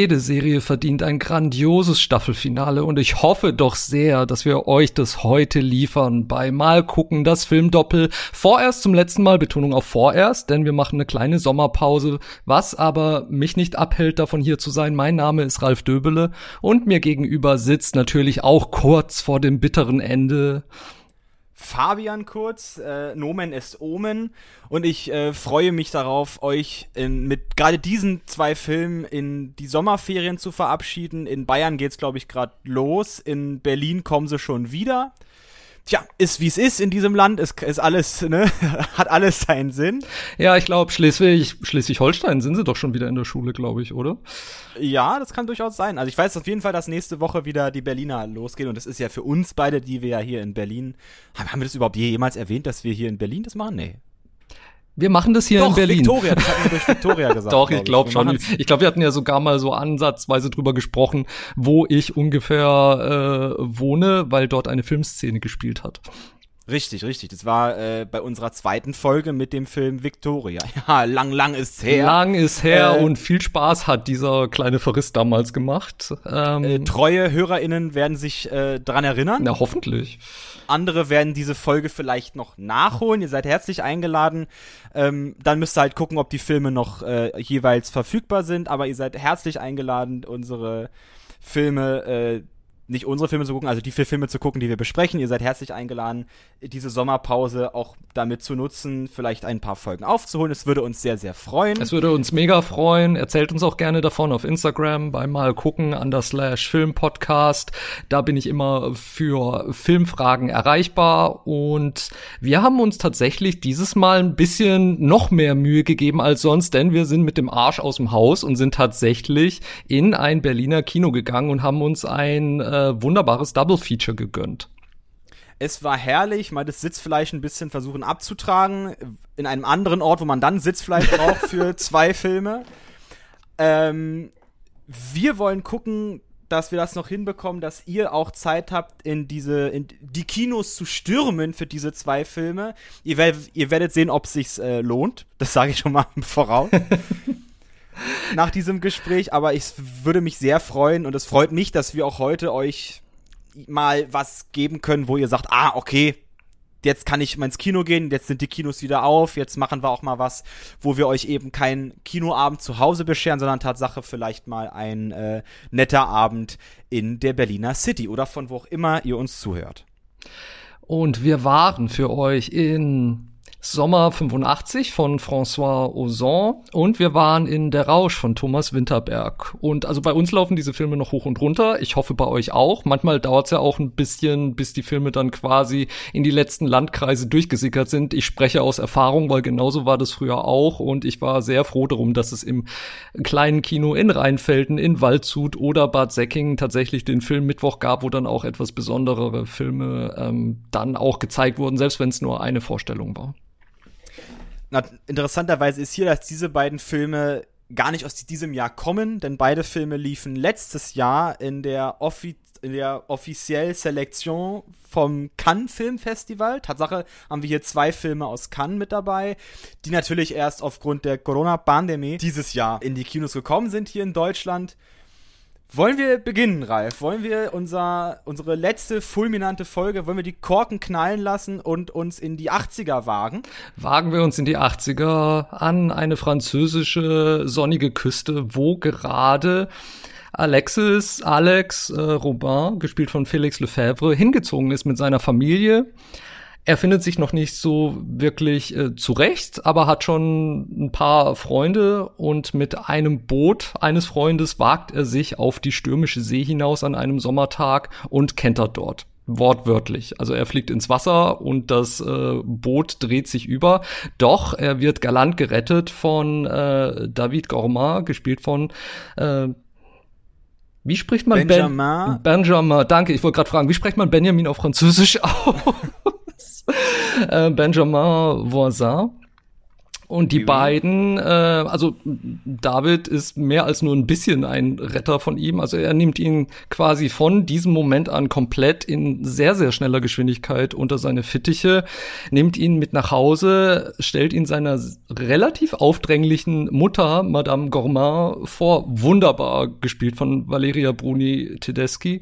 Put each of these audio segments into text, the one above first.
Jede Serie verdient ein grandioses Staffelfinale und ich hoffe doch sehr, dass wir euch das heute liefern bei Mal gucken, das Filmdoppel. Vorerst zum letzten Mal Betonung auf vorerst, denn wir machen eine kleine Sommerpause, was aber mich nicht abhält, davon hier zu sein. Mein Name ist Ralf Döbele und mir gegenüber sitzt natürlich auch kurz vor dem bitteren Ende Fabian Kurz, äh, Nomen ist Omen. Und ich äh, freue mich darauf, euch in, mit gerade diesen zwei Filmen in die Sommerferien zu verabschieden. In Bayern geht's glaube ich gerade los, in Berlin kommen sie schon wieder tja, ist wie es ist in diesem Land, ist, ist alles, ne, hat alles seinen Sinn. Ja, ich glaube, Schleswig, Schleswig-Holstein sind sie doch schon wieder in der Schule, glaube ich, oder? Ja, das kann durchaus sein. Also ich weiß auf jeden Fall, dass nächste Woche wieder die Berliner losgehen und das ist ja für uns beide, die wir ja hier in Berlin, haben, haben wir das überhaupt jemals erwähnt, dass wir hier in Berlin das machen? Nee. Wir machen das hier Doch, in Berlin. Victoria, das hatten wir durch Victoria gesagt. Doch, ich glaube glaub schon. Ich glaube, wir hatten ja sogar mal so ansatzweise drüber gesprochen, wo ich ungefähr äh, wohne, weil dort eine Filmszene gespielt hat. Richtig, richtig. Das war äh, bei unserer zweiten Folge mit dem Film Victoria. Ja, lang, lang ist her. Lang ist her äh, und viel Spaß hat dieser kleine Verriss damals gemacht. Ähm, äh, treue HörerInnen werden sich äh, dran erinnern. Na, hoffentlich. Andere werden diese Folge vielleicht noch nachholen. Ihr seid herzlich eingeladen. Ähm, dann müsst ihr halt gucken, ob die Filme noch äh, jeweils verfügbar sind. Aber ihr seid herzlich eingeladen, unsere Filme äh, nicht unsere Filme zu gucken, also die vier Filme zu gucken, die wir besprechen. Ihr seid herzlich eingeladen, diese Sommerpause auch damit zu nutzen, vielleicht ein paar Folgen aufzuholen. Es würde uns sehr, sehr freuen. Es würde uns mega freuen. Erzählt uns auch gerne davon auf Instagram bei Mal gucken an der Slash Film Podcast. Da bin ich immer für Filmfragen erreichbar und wir haben uns tatsächlich dieses Mal ein bisschen noch mehr Mühe gegeben als sonst, denn wir sind mit dem Arsch aus dem Haus und sind tatsächlich in ein Berliner Kino gegangen und haben uns ein äh, äh, wunderbares Double Feature gegönnt. Es war herrlich, mal das Sitzfleisch ein bisschen versuchen abzutragen, in einem anderen Ort, wo man dann Sitzfleisch braucht für zwei Filme. Ähm, wir wollen gucken, dass wir das noch hinbekommen, dass ihr auch Zeit habt, in diese, in die Kinos zu stürmen für diese zwei Filme. Ihr, werdet, ihr werdet sehen, ob es sich äh, lohnt. Das sage ich schon mal voraus. Nach diesem Gespräch, aber ich würde mich sehr freuen und es freut mich, dass wir auch heute euch mal was geben können, wo ihr sagt, ah, okay, jetzt kann ich mal ins Kino gehen, jetzt sind die Kinos wieder auf, jetzt machen wir auch mal was, wo wir euch eben keinen Kinoabend zu Hause bescheren, sondern Tatsache vielleicht mal ein äh, netter Abend in der Berliner City oder von wo auch immer ihr uns zuhört. Und wir waren für euch in Sommer 85 von François Ozon und wir waren in Der Rausch von Thomas Winterberg. Und also bei uns laufen diese Filme noch hoch und runter. Ich hoffe bei euch auch. Manchmal dauert es ja auch ein bisschen, bis die Filme dann quasi in die letzten Landkreise durchgesickert sind. Ich spreche aus Erfahrung, weil genauso war das früher auch und ich war sehr froh darum, dass es im kleinen Kino in Rheinfelden, in Waldshut oder Bad Säckingen tatsächlich den Film Mittwoch gab, wo dann auch etwas besonderere Filme ähm, dann auch gezeigt wurden, selbst wenn es nur eine Vorstellung war. Na, interessanterweise ist hier, dass diese beiden Filme gar nicht aus diesem Jahr kommen, denn beide Filme liefen letztes Jahr in der, Offi in der offizielle Selektion vom Cannes Filmfestival. Tatsache haben wir hier zwei Filme aus Cannes mit dabei, die natürlich erst aufgrund der Corona-Pandemie dieses Jahr in die Kinos gekommen sind hier in Deutschland. Wollen wir beginnen, Ralf? Wollen wir unser, unsere letzte fulminante Folge, wollen wir die Korken knallen lassen und uns in die 80er wagen? Wagen wir uns in die 80er an eine französische sonnige Küste, wo gerade Alexis, Alex äh, Robin, gespielt von Felix Lefebvre, hingezogen ist mit seiner Familie. Er findet sich noch nicht so wirklich äh, zurecht, aber hat schon ein paar Freunde und mit einem Boot eines Freundes wagt er sich auf die stürmische See hinaus an einem Sommertag und kentert dort wortwörtlich. Also er fliegt ins Wasser und das äh, Boot dreht sich über. Doch er wird galant gerettet von äh, David Gourmand, gespielt von äh, wie spricht man Benjamin? Ben Benjamin, danke. Ich wollte gerade fragen, wie spricht man Benjamin auf Französisch aus? äh, Benjamin Voisin. Und die beiden, äh, also David ist mehr als nur ein bisschen ein Retter von ihm. Also er nimmt ihn quasi von diesem Moment an komplett in sehr, sehr schneller Geschwindigkeit unter seine Fittiche, nimmt ihn mit nach Hause, stellt ihn seiner relativ aufdränglichen Mutter, Madame Gourmand, vor. Wunderbar gespielt von Valeria Bruni Tedeschi.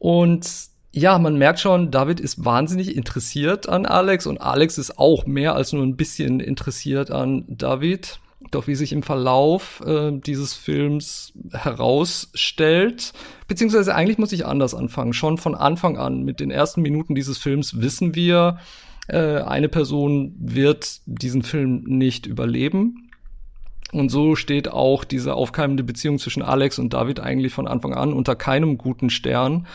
Und ja, man merkt schon, David ist wahnsinnig interessiert an Alex und Alex ist auch mehr als nur ein bisschen interessiert an David. Doch wie sich im Verlauf äh, dieses Films herausstellt, beziehungsweise eigentlich muss ich anders anfangen. Schon von Anfang an, mit den ersten Minuten dieses Films wissen wir, äh, eine Person wird diesen Film nicht überleben. Und so steht auch diese aufkeimende Beziehung zwischen Alex und David eigentlich von Anfang an unter keinem guten Stern.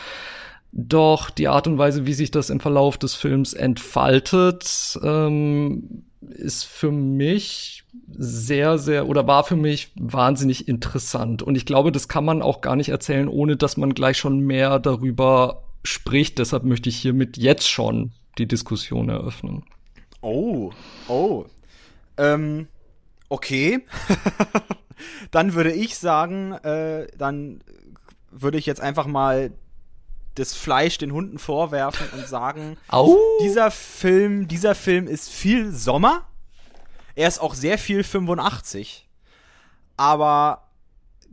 Doch die Art und Weise, wie sich das im Verlauf des Films entfaltet, ähm, ist für mich sehr, sehr oder war für mich wahnsinnig interessant. Und ich glaube, das kann man auch gar nicht erzählen, ohne dass man gleich schon mehr darüber spricht. Deshalb möchte ich hiermit jetzt schon die Diskussion eröffnen. Oh, oh. Ähm, okay. dann würde ich sagen, äh, dann würde ich jetzt einfach mal das Fleisch den Hunden vorwerfen und sagen, Au. dieser Film, dieser Film ist viel Sommer. Er ist auch sehr viel 85. Aber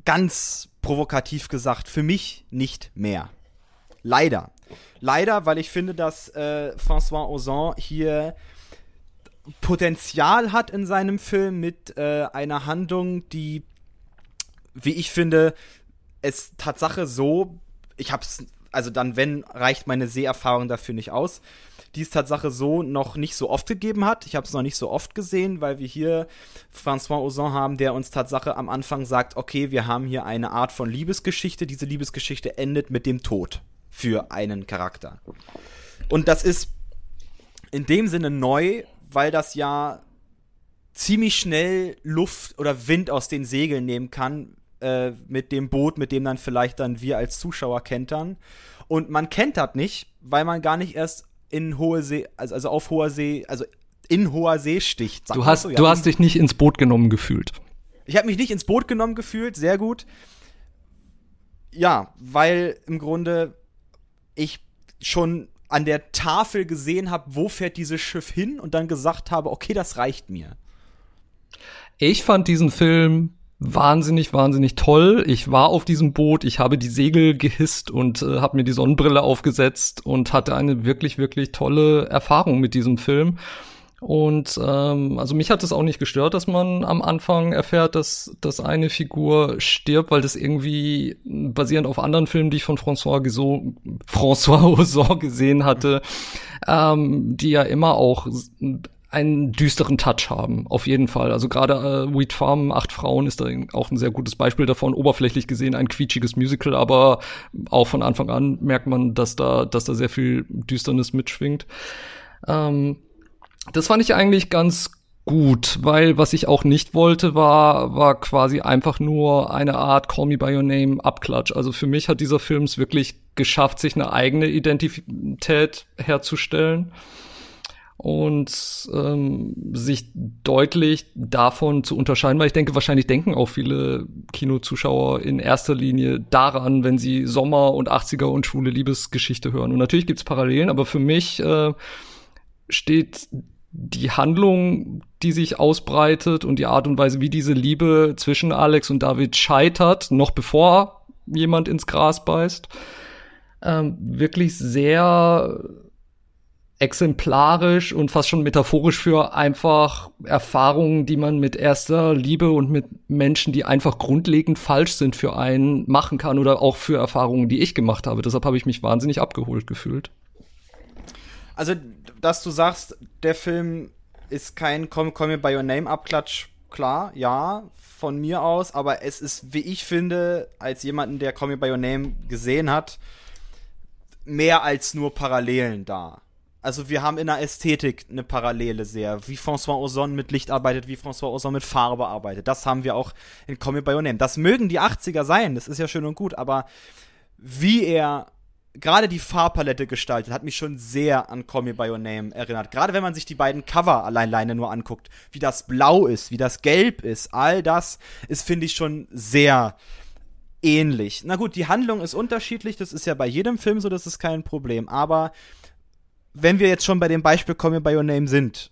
ganz provokativ gesagt, für mich nicht mehr. Leider. Leider, weil ich finde, dass äh, François Ozon hier Potenzial hat in seinem Film mit äh, einer Handlung, die, wie ich finde, es Tatsache so, ich habe es also dann, wenn, reicht meine Seherfahrung dafür nicht aus. Die es Tatsache so noch nicht so oft gegeben hat. Ich habe es noch nicht so oft gesehen, weil wir hier François Ozon haben, der uns Tatsache am Anfang sagt, okay, wir haben hier eine Art von Liebesgeschichte. Diese Liebesgeschichte endet mit dem Tod für einen Charakter. Und das ist in dem Sinne neu, weil das ja ziemlich schnell Luft oder Wind aus den Segeln nehmen kann, äh, mit dem Boot, mit dem dann vielleicht dann wir als Zuschauer kentern. Und man kentert nicht, weil man gar nicht erst in hohe See, also, also auf hoher See, also in hoher See sticht. Du hast, so. ja, du hast dich nicht ins Boot genommen gefühlt. Ich habe mich nicht ins Boot genommen gefühlt, sehr gut. Ja, weil im Grunde ich schon an der Tafel gesehen habe, wo fährt dieses Schiff hin und dann gesagt habe, okay, das reicht mir. Ich fand diesen Film wahnsinnig, wahnsinnig toll. Ich war auf diesem Boot, ich habe die Segel gehisst und äh, habe mir die Sonnenbrille aufgesetzt und hatte eine wirklich, wirklich tolle Erfahrung mit diesem Film. Und ähm, also mich hat es auch nicht gestört, dass man am Anfang erfährt, dass, dass eine Figur stirbt, weil das irgendwie basierend auf anderen Filmen, die ich von François, Geso François Ozon gesehen hatte, ähm, die ja immer auch einen düsteren Touch haben, auf jeden Fall. Also gerade äh, Wheat Farm, Acht Frauen ist da auch ein sehr gutes Beispiel davon. Oberflächlich gesehen ein quietschiges Musical, aber auch von Anfang an merkt man, dass da, dass da sehr viel Düsternis mitschwingt. Ähm, das fand ich eigentlich ganz gut, weil was ich auch nicht wollte, war, war quasi einfach nur eine Art Call Me By Your Name Abklatsch. Also für mich hat dieser Film es wirklich geschafft, sich eine eigene Identität herzustellen und ähm, sich deutlich davon zu unterscheiden, weil ich denke, wahrscheinlich denken auch viele Kinozuschauer in erster Linie daran, wenn sie Sommer und 80er und schwule Liebesgeschichte hören. Und natürlich gibt's Parallelen, aber für mich äh, steht die Handlung, die sich ausbreitet und die Art und Weise, wie diese Liebe zwischen Alex und David scheitert, noch bevor jemand ins Gras beißt, ähm, wirklich sehr exemplarisch und fast schon metaphorisch für einfach Erfahrungen, die man mit erster Liebe und mit Menschen, die einfach grundlegend falsch sind für einen, machen kann oder auch für Erfahrungen, die ich gemacht habe. Deshalb habe ich mich wahnsinnig abgeholt gefühlt. Also, dass du sagst, der Film ist kein Call, Call Me By Your Name Abklatsch, klar, ja, von mir aus, aber es ist, wie ich finde, als jemanden, der Call Me By Your Name gesehen hat, mehr als nur Parallelen da also wir haben in der Ästhetik eine Parallele sehr, wie François Ozon mit Licht arbeitet, wie François Ozon mit Farbe arbeitet. Das haben wir auch in Me By Your Name. Das mögen die 80er sein, das ist ja schön und gut, aber wie er gerade die Farbpalette gestaltet, hat mich schon sehr an Call Me By Your Name erinnert. Gerade wenn man sich die beiden Cover alleine nur anguckt, wie das blau ist, wie das gelb ist, all das ist, finde ich, schon sehr ähnlich. Na gut, die Handlung ist unterschiedlich, das ist ja bei jedem Film so, das ist kein Problem. Aber wenn wir jetzt schon bei dem Beispiel Call Me By Your Name sind,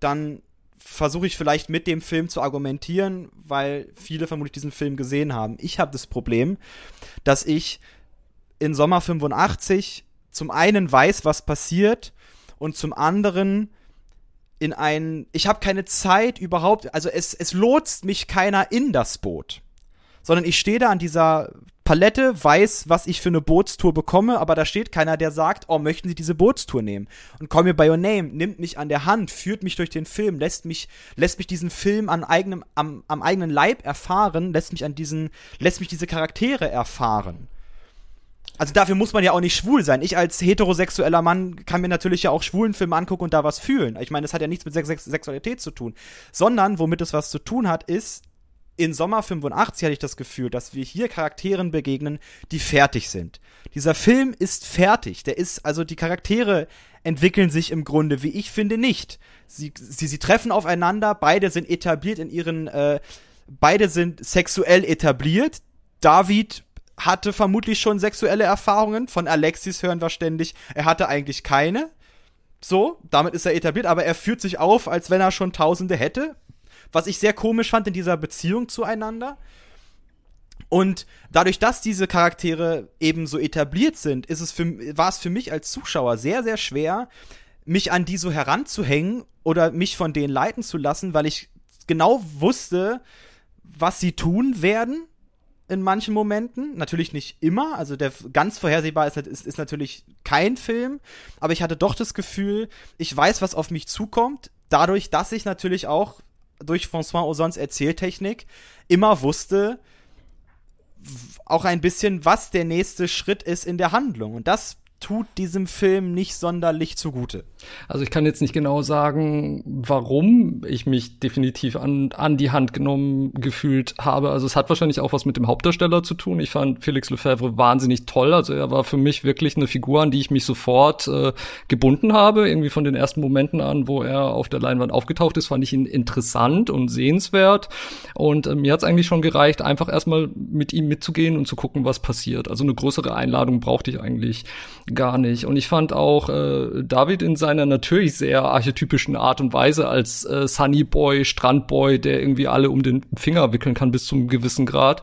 dann versuche ich vielleicht mit dem Film zu argumentieren, weil viele vermutlich diesen Film gesehen haben. Ich habe das Problem, dass ich in Sommer 85 zum einen weiß, was passiert und zum anderen in ein, ich habe keine Zeit überhaupt, also es, es lotst mich keiner in das Boot, sondern ich stehe da an dieser Palette, weiß, was ich für eine Bootstour bekomme, aber da steht keiner, der sagt, oh, möchten Sie diese Bootstour nehmen? Und Call Me By Your Name nimmt mich an der Hand, führt mich durch den Film, lässt mich, lässt mich diesen Film an eigenem, am, am eigenen Leib erfahren, lässt mich an diesen, lässt mich diese Charaktere erfahren. Also dafür muss man ja auch nicht schwul sein. Ich als heterosexueller Mann kann mir natürlich ja auch schwulen Film angucken und da was fühlen. Ich meine, das hat ja nichts mit Sex Sexualität zu tun. Sondern, womit es was zu tun hat, ist, in Sommer 85 hatte ich das Gefühl, dass wir hier Charakteren begegnen, die fertig sind. Dieser Film ist fertig. Der ist, also die Charaktere entwickeln sich im Grunde, wie ich finde, nicht. Sie, sie, sie treffen aufeinander, beide sind etabliert in ihren, äh, beide sind sexuell etabliert. David hatte vermutlich schon sexuelle Erfahrungen. Von Alexis hören wir ständig, er hatte eigentlich keine. So, damit ist er etabliert, aber er führt sich auf, als wenn er schon Tausende hätte. Was ich sehr komisch fand in dieser Beziehung zueinander. Und dadurch, dass diese Charaktere eben so etabliert sind, ist es für, war es für mich als Zuschauer sehr, sehr schwer, mich an die so heranzuhängen oder mich von denen leiten zu lassen, weil ich genau wusste, was sie tun werden in manchen Momenten. Natürlich nicht immer. Also der ganz vorhersehbar ist, ist, ist natürlich kein Film. Aber ich hatte doch das Gefühl, ich weiß, was auf mich zukommt. Dadurch, dass ich natürlich auch durch François Ozons Erzähltechnik immer wusste, auch ein bisschen, was der nächste Schritt ist in der Handlung. Und das tut diesem Film nicht sonderlich zugute. Also ich kann jetzt nicht genau sagen, warum ich mich definitiv an, an die Hand genommen gefühlt habe. Also es hat wahrscheinlich auch was mit dem Hauptdarsteller zu tun. Ich fand Felix Lefebvre wahnsinnig toll. Also er war für mich wirklich eine Figur, an die ich mich sofort äh, gebunden habe. Irgendwie von den ersten Momenten an, wo er auf der Leinwand aufgetaucht ist, fand ich ihn interessant und sehenswert. Und äh, mir hat es eigentlich schon gereicht, einfach erstmal mit ihm mitzugehen und zu gucken, was passiert. Also eine größere Einladung brauchte ich eigentlich gar nicht. Und ich fand auch äh, David in seiner natürlich sehr archetypischen Art und Weise als äh, Sunny Boy, Strandboy, der irgendwie alle um den Finger wickeln kann bis zum gewissen Grad.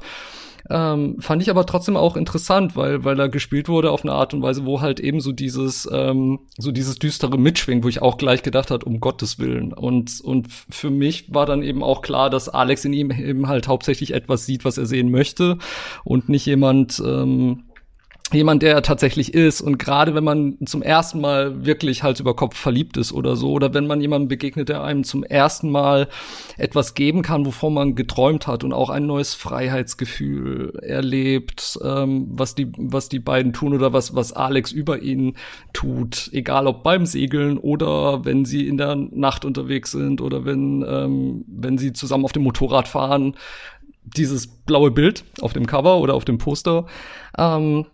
Ähm, fand ich aber trotzdem auch interessant, weil weil er gespielt wurde auf eine Art und Weise, wo halt eben so dieses ähm, so dieses düstere Mitschwingen, wo ich auch gleich gedacht hat, um Gottes willen. Und und für mich war dann eben auch klar, dass Alex in ihm eben halt hauptsächlich etwas sieht, was er sehen möchte und nicht jemand ähm, jemand, der er tatsächlich ist. Und gerade wenn man zum ersten Mal wirklich Hals über Kopf verliebt ist oder so, oder wenn man jemandem begegnet, der einem zum ersten Mal etwas geben kann, wovon man geträumt hat und auch ein neues Freiheitsgefühl erlebt, ähm, was die, was die beiden tun oder was, was Alex über ihn tut, egal ob beim Segeln oder wenn sie in der Nacht unterwegs sind oder wenn, ähm, wenn sie zusammen auf dem Motorrad fahren, dieses blaue Bild auf dem Cover oder auf dem Poster, ähm,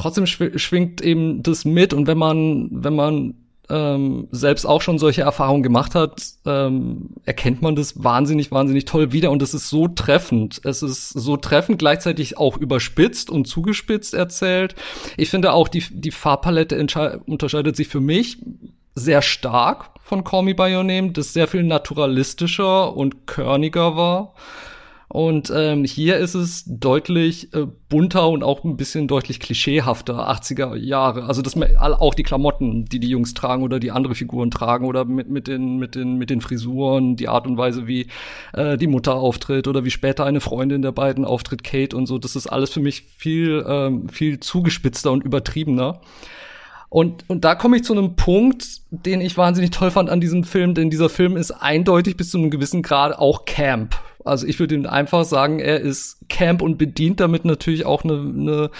trotzdem schwingt eben das mit und wenn man, wenn man ähm, selbst auch schon solche Erfahrungen gemacht hat, ähm, erkennt man das wahnsinnig, wahnsinnig toll wieder und es ist so treffend. Es ist so treffend, gleichzeitig auch überspitzt und zugespitzt erzählt. Ich finde auch, die, die Farbpalette unterscheidet sich für mich sehr stark von Call Me By Your Name, das sehr viel naturalistischer und körniger war. Und ähm, hier ist es deutlich äh, bunter und auch ein bisschen deutlich klischeehafter 80er Jahre. Also das auch die Klamotten, die die Jungs tragen oder die andere Figuren tragen oder mit mit den mit den mit den Frisuren, die Art und Weise, wie äh, die Mutter auftritt oder wie später eine Freundin der beiden auftritt, Kate und so. Das ist alles für mich viel ähm, viel zugespitzter und übertriebener. Und, und da komme ich zu einem Punkt, den ich wahnsinnig toll fand an diesem Film, denn dieser Film ist eindeutig bis zu einem gewissen Grad auch Camp. Also ich würde ihm einfach sagen, er ist Camp und bedient damit natürlich auch eine, eine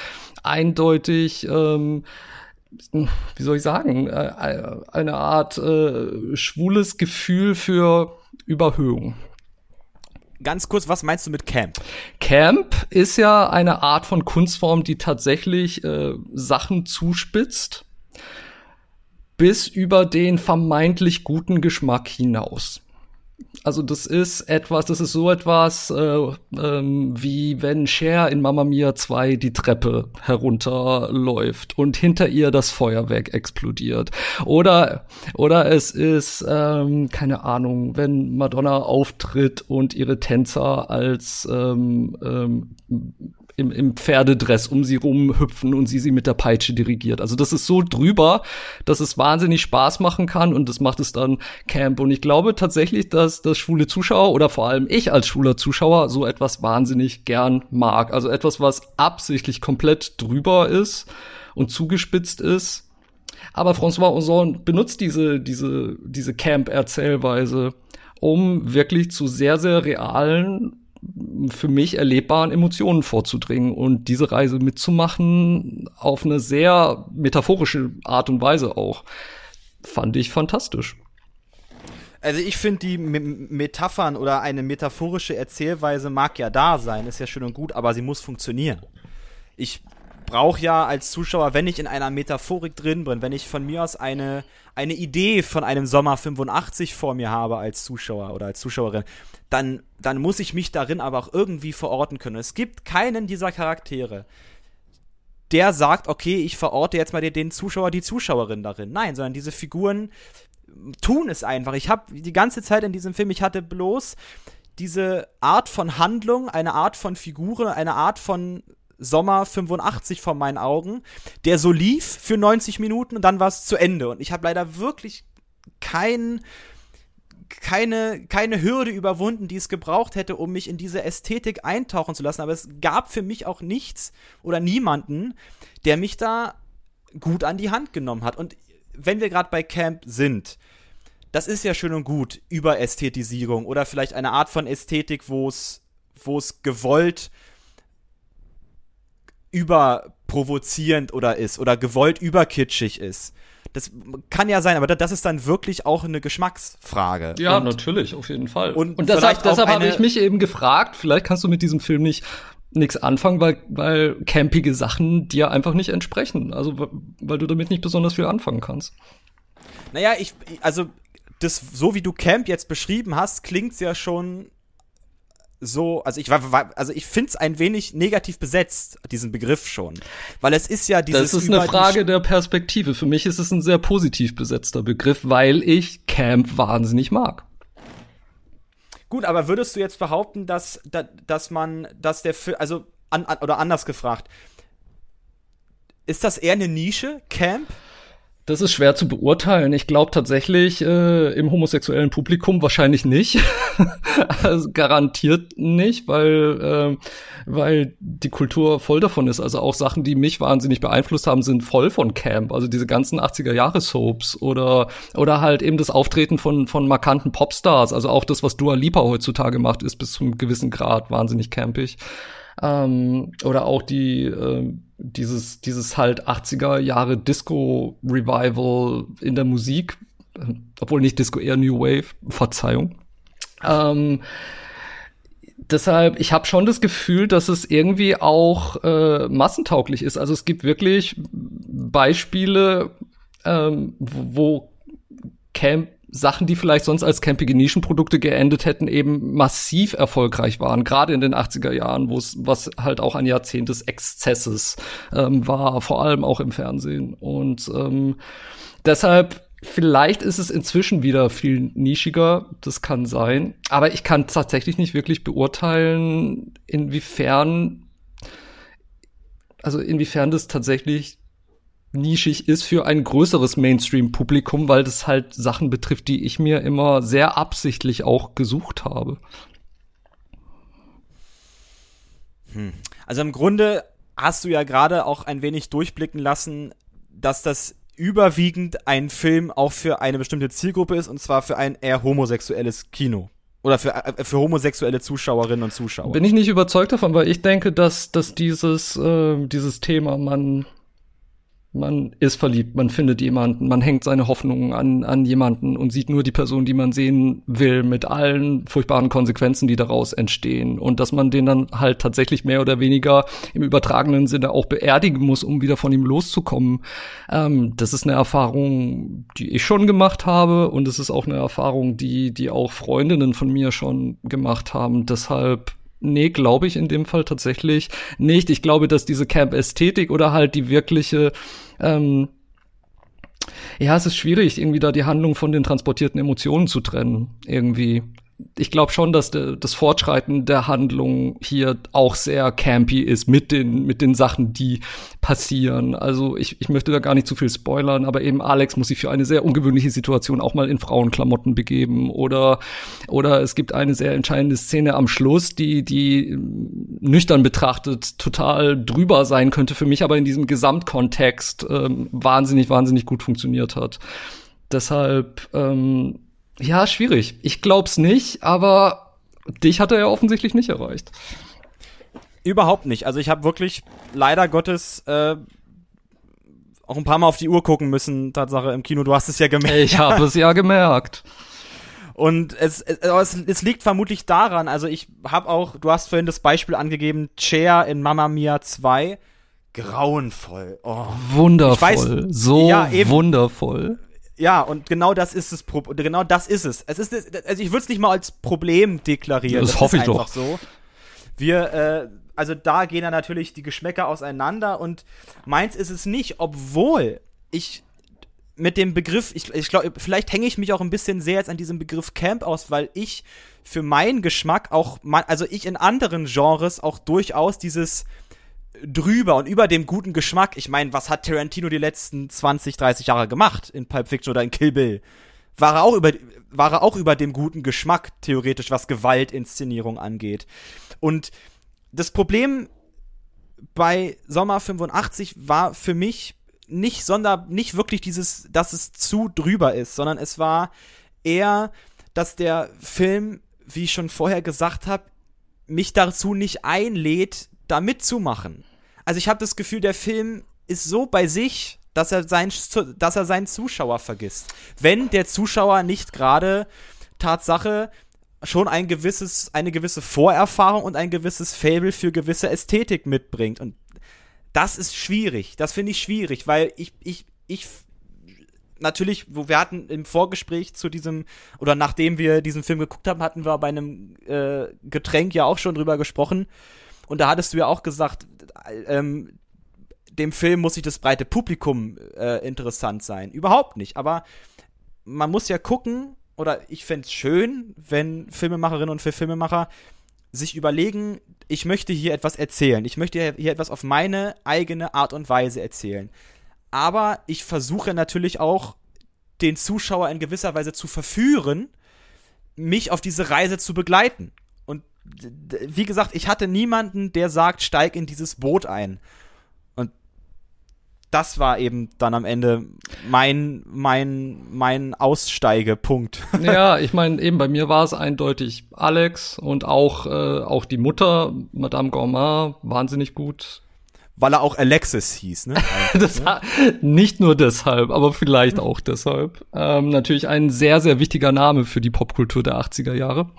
eindeutig ähm, wie soll ich sagen, äh, eine Art äh, schwules Gefühl für Überhöhung. Ganz kurz, was meinst du mit Camp? Camp ist ja eine Art von Kunstform, die tatsächlich äh, Sachen zuspitzt bis über den vermeintlich guten Geschmack hinaus. Also das ist etwas, das ist so etwas äh, ähm, wie wenn Cher in Mamma Mia 2 die Treppe herunterläuft und hinter ihr das Feuerwerk explodiert. Oder oder es ist ähm, keine Ahnung, wenn Madonna auftritt und ihre Tänzer als ähm, ähm, im, im Pferdedress um sie rumhüpfen und sie sie mit der Peitsche dirigiert. Also das ist so drüber, dass es wahnsinnig Spaß machen kann und das macht es dann Camp. Und ich glaube tatsächlich, dass das schwule Zuschauer oder vor allem ich als schwuler Zuschauer so etwas wahnsinnig gern mag. Also etwas, was absichtlich komplett drüber ist und zugespitzt ist. Aber François Ozon benutzt diese, diese, diese Camp-Erzählweise, um wirklich zu sehr, sehr realen für mich erlebbaren Emotionen vorzudringen und diese Reise mitzumachen auf eine sehr metaphorische Art und Weise auch. Fand ich fantastisch. Also ich finde die M Metaphern oder eine metaphorische Erzählweise mag ja da sein, ist ja schön und gut, aber sie muss funktionieren. Ich brauche ja als Zuschauer, wenn ich in einer Metaphorik drin bin, wenn ich von mir aus eine, eine Idee von einem Sommer 85 vor mir habe als Zuschauer oder als Zuschauerin, dann, dann muss ich mich darin aber auch irgendwie verorten können. Es gibt keinen dieser Charaktere, der sagt, okay, ich verorte jetzt mal den Zuschauer, die Zuschauerin darin. Nein, sondern diese Figuren tun es einfach. Ich habe die ganze Zeit in diesem Film, ich hatte bloß diese Art von Handlung, eine Art von Figuren, eine Art von Sommer 85 vor meinen Augen, der so lief für 90 Minuten und dann war es zu Ende. Und ich habe leider wirklich kein, keine, keine Hürde überwunden, die es gebraucht hätte, um mich in diese Ästhetik eintauchen zu lassen. Aber es gab für mich auch nichts oder niemanden, der mich da gut an die Hand genommen hat. Und wenn wir gerade bei Camp sind, das ist ja schön und gut, Überästhetisierung oder vielleicht eine Art von Ästhetik, wo es wo es gewollt überprovozierend oder ist oder gewollt überkitschig ist. Das kann ja sein, aber das ist dann wirklich auch eine Geschmacksfrage. Ja, und, natürlich, auf jeden Fall. Und, und deshalb, deshalb habe ich mich eben gefragt, vielleicht kannst du mit diesem Film nicht nichts anfangen, weil, weil campige Sachen dir einfach nicht entsprechen. Also, weil du damit nicht besonders viel anfangen kannst. Naja, ich, also, das, so wie du Camp jetzt beschrieben hast, klingt's ja schon so, also ich war, also ich finde es ein wenig negativ besetzt, diesen Begriff schon. Weil es ist ja dieses. Das ist eine Frage der Perspektive. Für mich ist es ein sehr positiv besetzter Begriff, weil ich Camp wahnsinnig mag. Gut, aber würdest du jetzt behaupten, dass, dass man, dass der also, an, oder anders gefragt, ist das eher eine Nische, Camp? Das ist schwer zu beurteilen. Ich glaube tatsächlich äh, im homosexuellen Publikum wahrscheinlich nicht. also garantiert nicht, weil, äh, weil die Kultur voll davon ist. Also auch Sachen, die mich wahnsinnig beeinflusst haben, sind voll von Camp. Also diese ganzen 80er Jahre Soaps oder, oder halt eben das Auftreten von, von markanten Popstars. Also auch das, was Dua Lipa heutzutage macht, ist bis zu einem gewissen Grad wahnsinnig campig. Ähm, oder auch die, äh, dieses, dieses halt 80er Jahre Disco-Revival in der Musik, obwohl nicht Disco, eher New Wave, Verzeihung. Ähm, deshalb, ich habe schon das Gefühl, dass es irgendwie auch äh, massentauglich ist. Also es gibt wirklich Beispiele, ähm, wo Camp Sachen, die vielleicht sonst als campige Nischenprodukte geendet hätten, eben massiv erfolgreich waren, gerade in den 80er Jahren, wo es was halt auch ein Jahrzehnt des Exzesses ähm, war, vor allem auch im Fernsehen. Und ähm, deshalb Vielleicht ist es inzwischen wieder viel nischiger, das kann sein. Aber ich kann tatsächlich nicht wirklich beurteilen, inwiefern, also inwiefern das tatsächlich nischig ist für ein größeres Mainstream-Publikum, weil das halt Sachen betrifft, die ich mir immer sehr absichtlich auch gesucht habe. Hm. Also im Grunde hast du ja gerade auch ein wenig durchblicken lassen, dass das überwiegend ein Film auch für eine bestimmte Zielgruppe ist, und zwar für ein eher homosexuelles Kino. Oder für, äh, für homosexuelle Zuschauerinnen und Zuschauer. Bin ich nicht überzeugt davon, weil ich denke, dass, dass dieses, äh, dieses Thema man Man ist verliebt, man findet jemanden, man hängt seine Hoffnungen an, an jemanden und sieht nur die Person, die man sehen will, mit allen furchtbaren Konsequenzen, die daraus entstehen. Und dass man den dann halt tatsächlich mehr oder weniger im übertragenen Sinne auch beerdigen muss, um wieder von ihm loszukommen. Ähm, das ist eine Erfahrung, die ich schon gemacht habe und es ist auch eine Erfahrung, die, die auch Freundinnen von mir schon gemacht haben. Deshalb Nee, glaube ich in dem Fall tatsächlich nicht. Ich glaube, dass diese Camp-Ästhetik oder halt die wirkliche ähm, ja, es ist schwierig, irgendwie da die Handlung von den transportierten Emotionen zu trennen, irgendwie ich glaube schon, dass de, das Fortschreiten der Handlung hier auch sehr campy ist mit den, mit den Sachen, die passieren. Also ich, ich möchte da gar nicht zu viel spoilern, aber eben Alex muss sich für eine sehr ungewöhnliche Situation auch mal in Frauenklamotten begeben oder, oder es gibt eine sehr entscheidende Szene am Schluss, die, die nüchtern betrachtet total drüber sein könnte für mich, aber in diesem Gesamtkontext ähm, wahnsinnig, wahnsinnig gut funktioniert hat. Deshalb, ähm, ja, schwierig. Ich glaub's nicht, aber dich hat er ja offensichtlich nicht erreicht. Überhaupt nicht. Also ich habe wirklich leider Gottes äh, auch ein paar Mal auf die Uhr gucken müssen, Tatsache im Kino. Du hast es ja gemerkt. Ich habe es ja gemerkt. Und es, es, es, liegt vermutlich daran, also ich habe auch, du hast vorhin das Beispiel angegeben, Chair in Mamma Mia 2. Grauenvoll. Oh. Wundervoll. Weiß, so ja, wundervoll. Ja, und genau das ist es. Genau das ist es. Es ist, also ich würde es nicht mal als Problem deklarieren. Das, das hoffe ich doch. So. Wir, äh, also da gehen dann natürlich die Geschmäcker auseinander und meins ist es nicht, obwohl ich mit dem Begriff, ich, ich glaube, vielleicht hänge ich mich auch ein bisschen sehr jetzt an diesem Begriff Camp aus, weil ich für meinen Geschmack auch, also ich in anderen Genres auch durchaus dieses drüber und über dem guten Geschmack. Ich meine, was hat Tarantino die letzten 20, 30 Jahre gemacht in Pulp Fiction oder in Kill Bill? War er auch über, war er auch über dem guten Geschmack, theoretisch, was Gewaltinszenierung angeht. Und das Problem bei Sommer 85 war für mich nicht sonder, nicht wirklich dieses, dass es zu drüber ist, sondern es war eher, dass der Film, wie ich schon vorher gesagt habe, mich dazu nicht einlädt, da mitzumachen. Also ich habe das Gefühl, der Film ist so bei sich, dass er, sein, dass er seinen Zuschauer vergisst. Wenn der Zuschauer nicht gerade Tatsache schon ein gewisses, eine gewisse Vorerfahrung und ein gewisses Fable für gewisse Ästhetik mitbringt. Und das ist schwierig. Das finde ich schwierig, weil ich, ich, ich natürlich, wo wir hatten im Vorgespräch zu diesem, oder nachdem wir diesen Film geguckt haben, hatten wir bei einem äh, Getränk ja auch schon drüber gesprochen. Und da hattest du ja auch gesagt, ähm, dem Film muss sich das breite Publikum äh, interessant sein. Überhaupt nicht. Aber man muss ja gucken, oder ich fände es schön, wenn Filmemacherinnen und Filmemacher sich überlegen, ich möchte hier etwas erzählen. Ich möchte hier etwas auf meine eigene Art und Weise erzählen. Aber ich versuche natürlich auch, den Zuschauer in gewisser Weise zu verführen, mich auf diese Reise zu begleiten wie gesagt, ich hatte niemanden, der sagt, steig in dieses Boot ein. Und das war eben dann am Ende mein, mein, mein Aussteigepunkt. Ja, ich meine, eben bei mir war es eindeutig Alex und auch, äh, auch die Mutter, Madame Gourmand, wahnsinnig gut. Weil er auch Alexis hieß, ne? das, ne? Nicht nur deshalb, aber vielleicht auch deshalb. Ähm, natürlich ein sehr, sehr wichtiger Name für die Popkultur der 80er Jahre.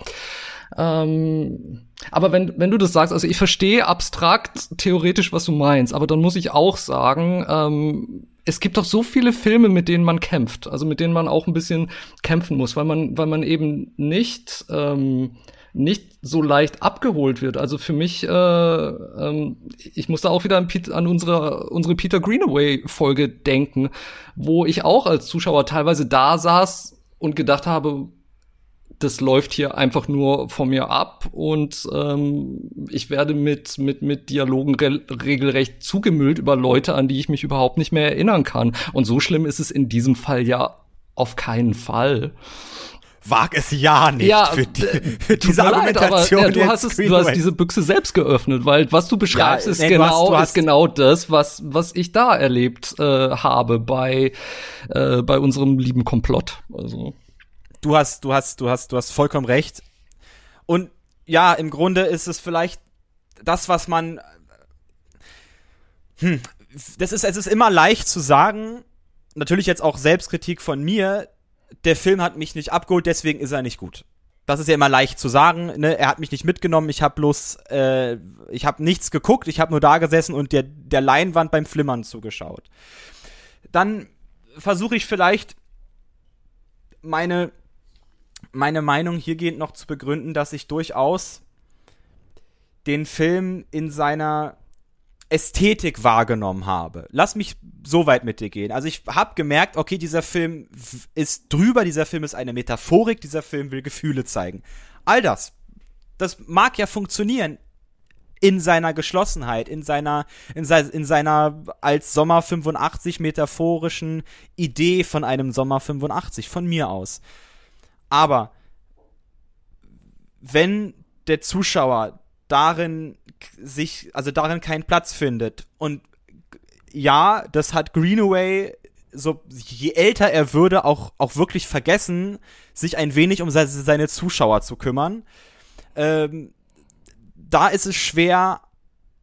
Ähm, aber wenn, wenn du das sagst, also ich verstehe abstrakt theoretisch, was du meinst, aber dann muss ich auch sagen, ähm, es gibt doch so viele Filme, mit denen man kämpft, also mit denen man auch ein bisschen kämpfen muss, weil man, weil man eben nicht, ähm, nicht so leicht abgeholt wird. Also für mich, äh, ähm, ich musste auch wieder an, an unsere, unsere Peter Greenaway-Folge denken, wo ich auch als Zuschauer teilweise da saß und gedacht habe, das läuft hier einfach nur von mir ab und ähm, ich werde mit, mit, mit Dialogen re regelrecht zugemüllt über Leute, an die ich mich überhaupt nicht mehr erinnern kann. Und so schlimm ist es in diesem Fall ja auf keinen Fall. Wag es ja nicht ja, für, die, für diese Argumentation. Leid, aber, ja, du, hast es, du hast diese Büchse selbst geöffnet, weil was du beschreibst, ja, ist, nee, genau, du hast, ist genau das, was, was ich da erlebt äh, habe bei, äh, bei unserem lieben Komplott. Also du hast, du hast, du hast, du hast vollkommen recht. Und ja, im Grunde ist es vielleicht das, was man, hm, das ist, es ist immer leicht zu sagen, natürlich jetzt auch Selbstkritik von mir, der Film hat mich nicht abgeholt, deswegen ist er nicht gut. Das ist ja immer leicht zu sagen, ne? Er hat mich nicht mitgenommen, ich habe bloß, äh, ich habe nichts geguckt, ich habe nur da gesessen und der, der Leinwand beim Flimmern zugeschaut. Dann versuche ich vielleicht meine, meine Meinung hiergehend noch zu begründen, dass ich durchaus den Film in seiner Ästhetik wahrgenommen habe. Lass mich so weit mit dir gehen. Also ich habe gemerkt, okay, dieser Film ist drüber, dieser Film ist eine Metaphorik, dieser Film will Gefühle zeigen. All das, das mag ja funktionieren in seiner Geschlossenheit, in seiner, in, se in seiner als Sommer 85 metaphorischen Idee von einem Sommer 85, von mir aus. Aber wenn der Zuschauer darin sich, also darin keinen Platz findet. Und ja, das hat Greenaway, so je älter er würde, auch, auch wirklich vergessen, sich ein wenig um seine Zuschauer zu kümmern. Ähm, da ist es schwer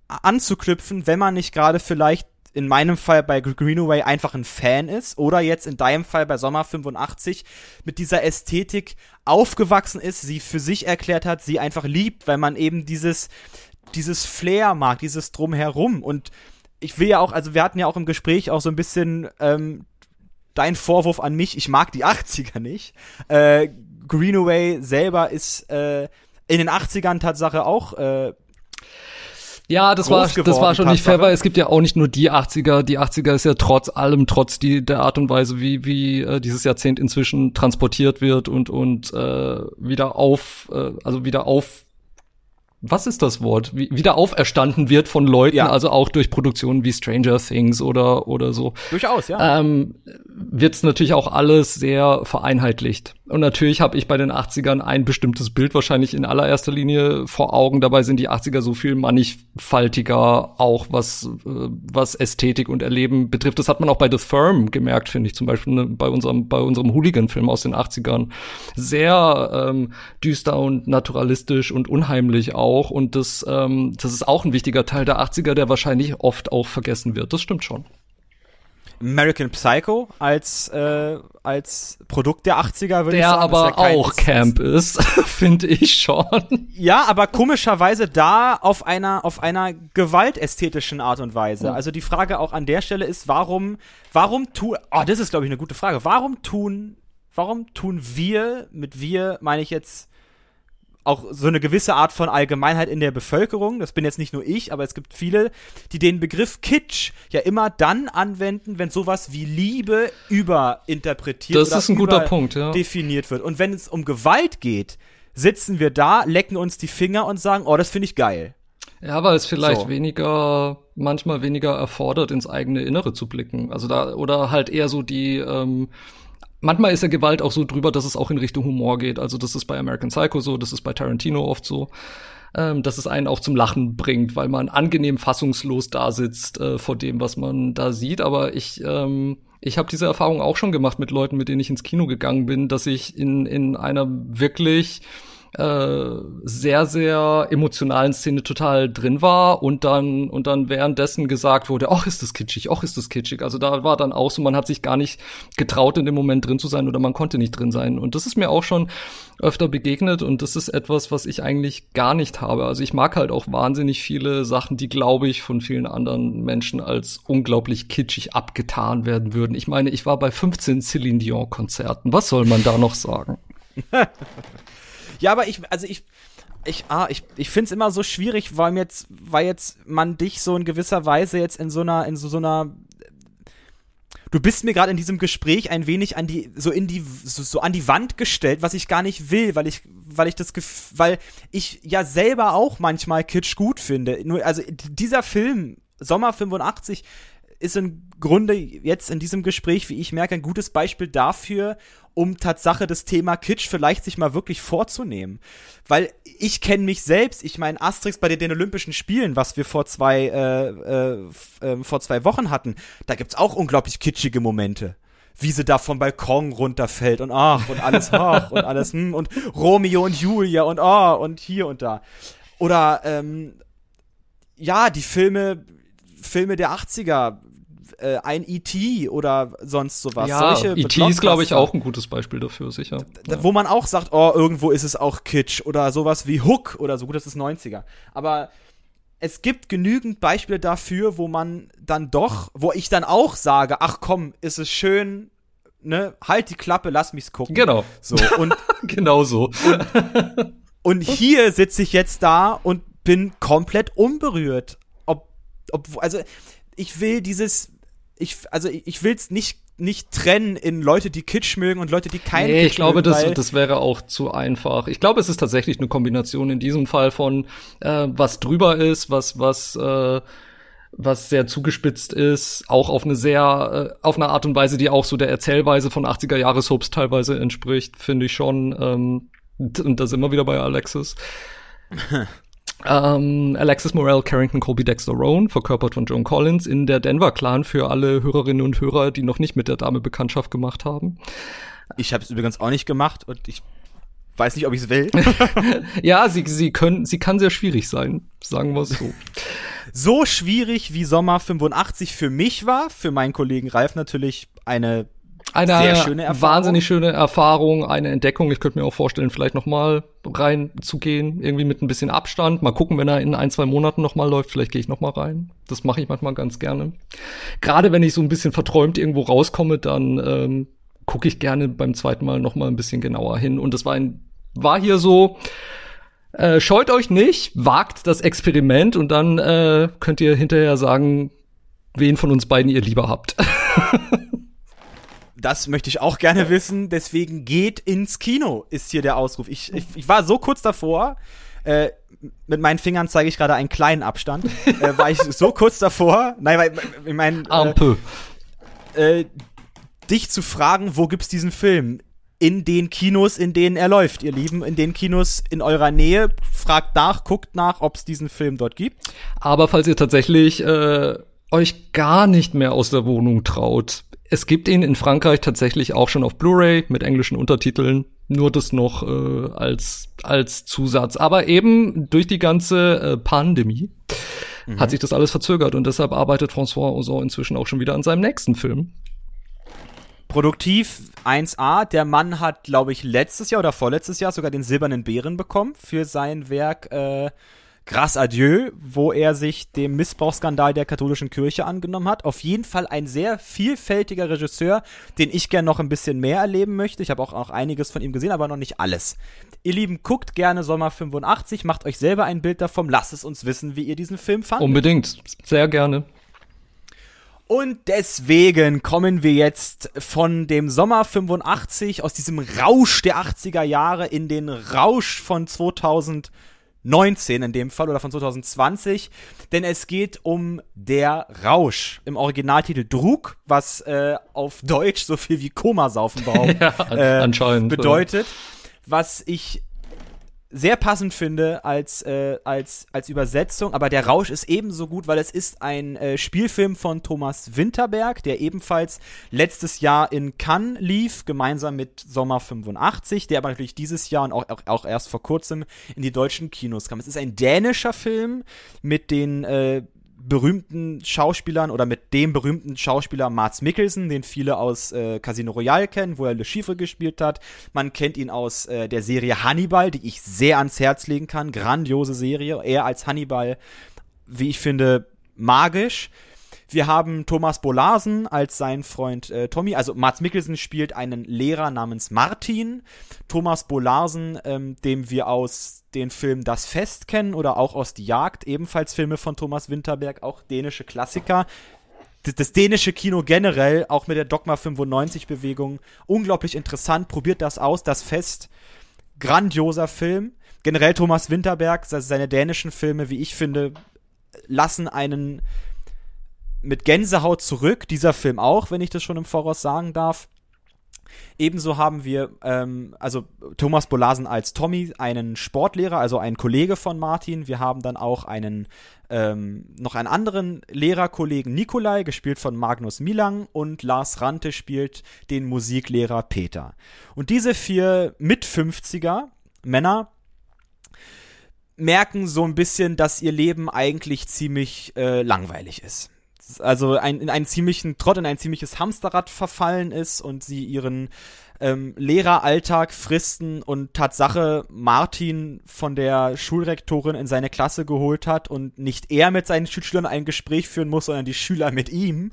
anzuknüpfen, wenn man nicht gerade vielleicht in meinem Fall bei Greenaway einfach ein Fan ist oder jetzt in deinem Fall bei Sommer 85 mit dieser Ästhetik aufgewachsen ist, sie für sich erklärt hat, sie einfach liebt, weil man eben dieses, dieses Flair mag, dieses Drumherum und ich will ja auch, also wir hatten ja auch im Gespräch auch so ein bisschen ähm, dein Vorwurf an mich, ich mag die 80er nicht. Äh, Greenaway selber ist äh, in den 80ern Tatsache auch äh, ja, das war, das war schon nicht fair, weil es gibt ja auch nicht nur die 80er. Die 80er ist ja trotz allem, trotz die, der Art und Weise, wie, wie äh, dieses Jahrzehnt inzwischen transportiert wird und, und äh, wieder auf, äh, also wieder auf was ist das Wort? Wie, wieder auferstanden wird von Leuten, ja. also auch durch Produktionen wie Stranger Things oder oder so. Durchaus, ja. Ähm, wird es natürlich auch alles sehr vereinheitlicht. Und natürlich habe ich bei den 80ern ein bestimmtes Bild wahrscheinlich in allererster Linie vor Augen. Dabei sind die 80er so viel mannigfaltiger, auch was, äh, was Ästhetik und Erleben betrifft. Das hat man auch bei The Firm gemerkt, finde ich, zum Beispiel ne, bei unserem, bei unserem Hooligan-Film aus den 80ern. Sehr ähm, düster und naturalistisch und unheimlich auch. Und das, ähm, das ist auch ein wichtiger Teil der 80er, der wahrscheinlich oft auch vergessen wird. Das stimmt schon. American Psycho als, äh, als Produkt der 80er, würde ich sagen. Der aber auch Camp ist, finde ich schon. Ja, aber komischerweise da auf einer, auf einer gewaltästhetischen Art und Weise. Also die Frage auch an der Stelle ist, warum, warum tun, oh, das ist glaube ich eine gute Frage. Warum tun, warum tun wir, mit wir meine ich jetzt auch so eine gewisse Art von Allgemeinheit in der Bevölkerung, das bin jetzt nicht nur ich, aber es gibt viele, die den Begriff Kitsch ja immer dann anwenden, wenn sowas wie Liebe überinterpretiert das ist ein guter Punkt, ja. definiert wird. Und wenn es um Gewalt geht, sitzen wir da, lecken uns die Finger und sagen, oh, das finde ich geil. Ja, weil es vielleicht so. weniger, manchmal weniger erfordert, ins eigene Innere zu blicken. Also da, oder halt eher so die, ähm, manchmal ist ja Gewalt auch so drüber, dass es auch in Richtung Humor geht. Also das ist bei American Psycho so, das ist bei Tarantino oft so. Ähm, dass es einen auch zum Lachen bringt, weil man angenehm fassungslos da sitzt äh, vor dem, was man da sieht. Aber ich, ähm, ich habe diese Erfahrung auch schon gemacht mit Leuten, mit denen ich ins Kino gegangen bin, dass ich in, in einer wirklich äh, sehr, sehr emotionalen Szene total drin war und dann, und dann währenddessen gesagt wurde, ach, ist das kitschig, ach, ist das kitschig. Also da war dann auch so, man hat sich gar nicht getraut, in dem Moment drin zu sein oder man konnte nicht drin sein. Und das ist mir auch schon öfter begegnet und das ist etwas, was ich eigentlich gar nicht habe. Also ich mag halt auch wahnsinnig viele Sachen, die, glaube ich, von vielen anderen Menschen als unglaublich kitschig abgetan werden würden. Ich meine, ich war bei 15 Celine Dion Konzerten. Was soll man da noch sagen? Ja, aber ich, also ich, ich, ah, ich, ich finde es immer so schwierig, weil jetzt, weil jetzt man dich so in gewisser Weise jetzt in so einer, in so, so einer du bist mir gerade in diesem Gespräch ein wenig an die so in die so, so, an die Wand gestellt, was ich gar nicht will, weil ich weil ich das weil ich ja selber auch manchmal Kitsch gut finde. Nur also dieser Film Sommer 85 ist im Grunde jetzt in diesem Gespräch, wie ich merke, ein gutes Beispiel dafür, um Tatsache das Thema Kitsch vielleicht sich mal wirklich vorzunehmen. Weil ich kenne mich selbst, ich meine Asterix bei den Olympischen Spielen, was wir vor zwei, äh, äh, äh, vor zwei Wochen hatten, da gibt's auch unglaublich kitschige Momente wie sie da vom Balkon runterfällt und ach und alles ach und alles hm, und Romeo und Julia und ah oh, und hier und da. Oder ähm, ja, die Filme Filme der 80er, äh, ein E.T. oder sonst sowas. Ja, Solche E.T. ist, glaube ich, auch ein gutes Beispiel dafür, sicher. da- Wo man auch sagt, oh, irgendwo ist es auch Kitsch oder sowas wie Hook oder so. Gut, das ist 90er. Aber es gibt genügend Beispiele dafür, wo man dann doch, wo ich dann auch sage, ach komm, ist es schön, ne, halt die Klappe, lass mich's gucken. Genau, So, und genau so. Und hier sitze ich jetzt da und bin komplett unberührt. Ob, ob, also ich will dieses, ich, also ich ich will's nicht nicht trennen in Leute, die Kitsch mögen und Leute, die keinen Nee, Kitsch ich glaube, mögen, das, das wäre auch zu einfach. Ich glaube, es ist tatsächlich eine Kombination in diesem Fall von äh, was drüber ist, was was äh, was sehr zugespitzt ist, auch auf eine sehr äh, auf eine Art und Weise, die auch so der Erzählweise von 80er Jahre Soaps teilweise entspricht, finde ich schon. Ähm, und da sind wir wieder bei Alexis. Ähm, Alexis Morel, Carrington Colby Dexter Rowan, verkörpert von Joan Collins, in der Denver Clan für alle Hörerinnen und Hörer, die noch nicht mit der Dame Bekanntschaft gemacht haben. ich habe es übrigens auch nicht gemacht und ich weiß nicht, ob ich es will. Ja, sie, sie können, sie kann sehr schwierig sein, sagen wir es so. so schwierig wie Sommer 85 für mich war, für meinen Kollegen Ralf natürlich eine Eine schöne wahnsinnig schöne Erfahrung, eine Entdeckung. Ich könnte mir auch vorstellen, vielleicht noch mal reinzugehen, irgendwie mit ein bisschen Abstand. Mal gucken, wenn er in ein, zwei Monaten noch mal läuft. Vielleicht gehe ich noch mal rein. Das mache ich manchmal ganz gerne. Gerade wenn ich so ein bisschen verträumt irgendwo rauskomme, dann ähm, gucke ich gerne beim zweiten Mal noch mal ein bisschen genauer hin. Und das war ein, war hier so. Äh, scheut euch nicht, wagt das Experiment und dann äh, könnt ihr hinterher sagen, wen von uns beiden ihr lieber habt. Das möchte ich auch gerne wissen. Deswegen geht ins Kino, ist hier der Ausruf. Ich, ich, ich war so kurz davor. Äh, mit meinen Fingern zeige ich gerade einen kleinen Abstand. äh, war ich so kurz davor. Nein, weil ich meine, äh, äh, dich zu fragen, wo gibt's diesen Film? In den Kinos, in denen er läuft, ihr Lieben, in den Kinos in eurer Nähe. Fragt nach, guckt nach, ob es diesen Film dort gibt. Aber falls ihr tatsächlich äh, euch gar nicht mehr aus der Wohnung traut, es gibt ihn in Frankreich tatsächlich auch schon auf Blu-ray mit englischen Untertiteln. Nur das noch äh, als als Zusatz. Aber eben durch die ganze äh, Pandemie hat sich das alles verzögert und deshalb arbeitet François Ozon inzwischen auch schon wieder an seinem nächsten Film. Produktiv 1A. Der Mann hat, glaube ich, letztes Jahr oder vorletztes Jahr sogar den Silbernen Bären bekommen für sein Werk äh, Grâce à Dieu, wo er sich dem Missbrauchsskandal der katholischen Kirche angenommen hat. Auf jeden Fall ein sehr vielfältiger Regisseur, den ich gern noch ein bisschen mehr erleben möchte. Ich habe auch, auch einiges von ihm gesehen, aber noch nicht alles. Ihr Lieben, guckt gerne Sommer 85, macht euch selber ein Bild davon, lasst es uns wissen, wie ihr diesen Film fandet. Unbedingt, sehr gerne. Und deswegen kommen wir jetzt von dem Sommer 85 aus diesem Rausch der 80er Jahre in den Rausch von 2019 in dem Fall oder von 2020, denn es geht um der Rausch. Im Originaltitel Drug, was äh, auf Deutsch so viel wie Komasaufen behauptet Ja, äh, bedeutet, was ich sehr passend finde als, äh, als, als Übersetzung, aber der Rausch ist ebenso gut, weil es ist ein äh, Spielfilm von Thomas Winterberg, der ebenfalls letztes Jahr in Cannes lief, gemeinsam mit Sommer 85, der aber natürlich dieses Jahr und auch, auch, auch erst vor kurzem in die deutschen Kinos kam. Es ist ein dänischer Film mit den äh, berühmten Schauspielern oder mit dem berühmten Schauspieler Mats Mikkelsen, den viele aus äh, Casino Royale kennen, wo er Le Chiffre gespielt hat. Man kennt ihn aus äh, der Serie Hannibal, die ich sehr ans Herz legen kann. Grandiose Serie. Er als Hannibal, wie ich finde, magisch. Wir haben Thomas Bolarsen als sein Freund äh, Tommy. Also Mats Mikkelsen spielt einen Lehrer namens Martin. Thomas Bolarsen, ähm, dem wir aus den Film Das Fest kennen oder auch aus Die Jagd, ebenfalls Filme von Thomas Winterberg, auch dänische Klassiker. Das, das dänische Kino generell, auch mit der Dogma 95 Bewegung, unglaublich interessant. Probiert das aus, Das Fest. Grandioser Film. Generell Thomas Winterberg, se- seine dänischen Filme, wie ich finde, lassen einen mit Gänsehaut zurück. Dieser Film auch, wenn ich das schon im Voraus sagen darf. Ebenso haben wir, ähm, also Thomas Bolarsen als Tommy, einen Sportlehrer, also einen Kollege von Martin. Wir haben dann auch einen, ähm, noch einen anderen Lehrerkollegen Nikolai, gespielt von Magnus Milang und Lars Rante spielt den Musiklehrer Peter. Und diese vier Mit-50er Männer merken so ein bisschen, dass ihr Leben eigentlich ziemlich äh, langweilig ist. Also ein, in einen ziemlichen Trott, in ein ziemliches Hamsterrad verfallen ist und sie ihren ähm, Lehreralltag fristen und Tatsache Martin von der Schulrektorin in seine Klasse geholt hat und nicht er mit seinen Schülern ein Gespräch führen muss, sondern die Schüler mit ihm,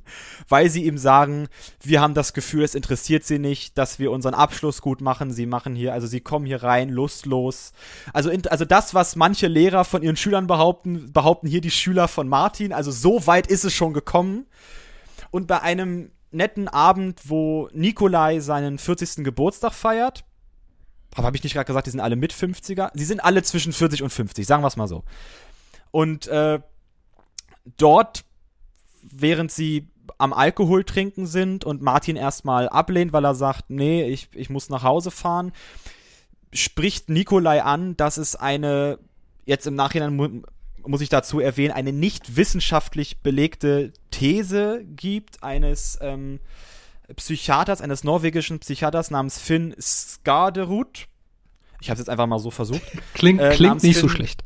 weil sie ihm sagen, wir haben das Gefühl, es interessiert sie nicht, dass wir unseren Abschluss gut machen. Sie machen hier, also sie kommen hier rein, lustlos. Also, in, also das, was manche Lehrer von ihren Schülern behaupten, behaupten hier die Schüler von Martin. Also so weit ist es schon gekommen. Und bei einem netten Abend, wo Nikolai seinen 40. Geburtstag feiert. Aber habe ich nicht gerade gesagt, die sind alle mit 50er? Sie sind alle zwischen 40 und 50, sagen wir es mal so. Und äh, dort, während sie am Alkohol trinken sind und Martin erstmal ablehnt, weil er sagt, nee, ich, ich muss nach Hause fahren, spricht Nikolai an, dass es eine, jetzt im Nachhinein muss ich dazu erwähnen, eine nicht wissenschaftlich belegte These gibt eines ähm, Psychiaters, eines norwegischen Psychiaters namens Finn Skaderud. Ich habe es jetzt einfach mal so versucht. Klingt, äh, klingt nicht Finn, so schlecht.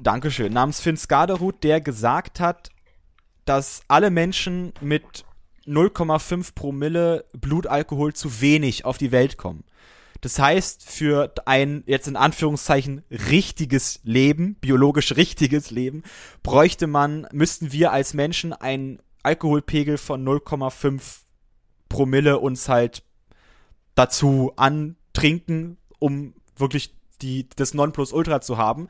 Dankeschön. Namens Finn Skaderud, der gesagt hat, dass alle Menschen mit 0,5 Promille Blutalkohol zu wenig auf die Welt kommen. Das heißt, für ein jetzt in Anführungszeichen richtiges Leben, biologisch richtiges Leben, bräuchte man, müssten wir als Menschen einen Alkoholpegel von 0,5 Promille uns halt dazu antrinken, um wirklich die, das Nonplusultra zu haben.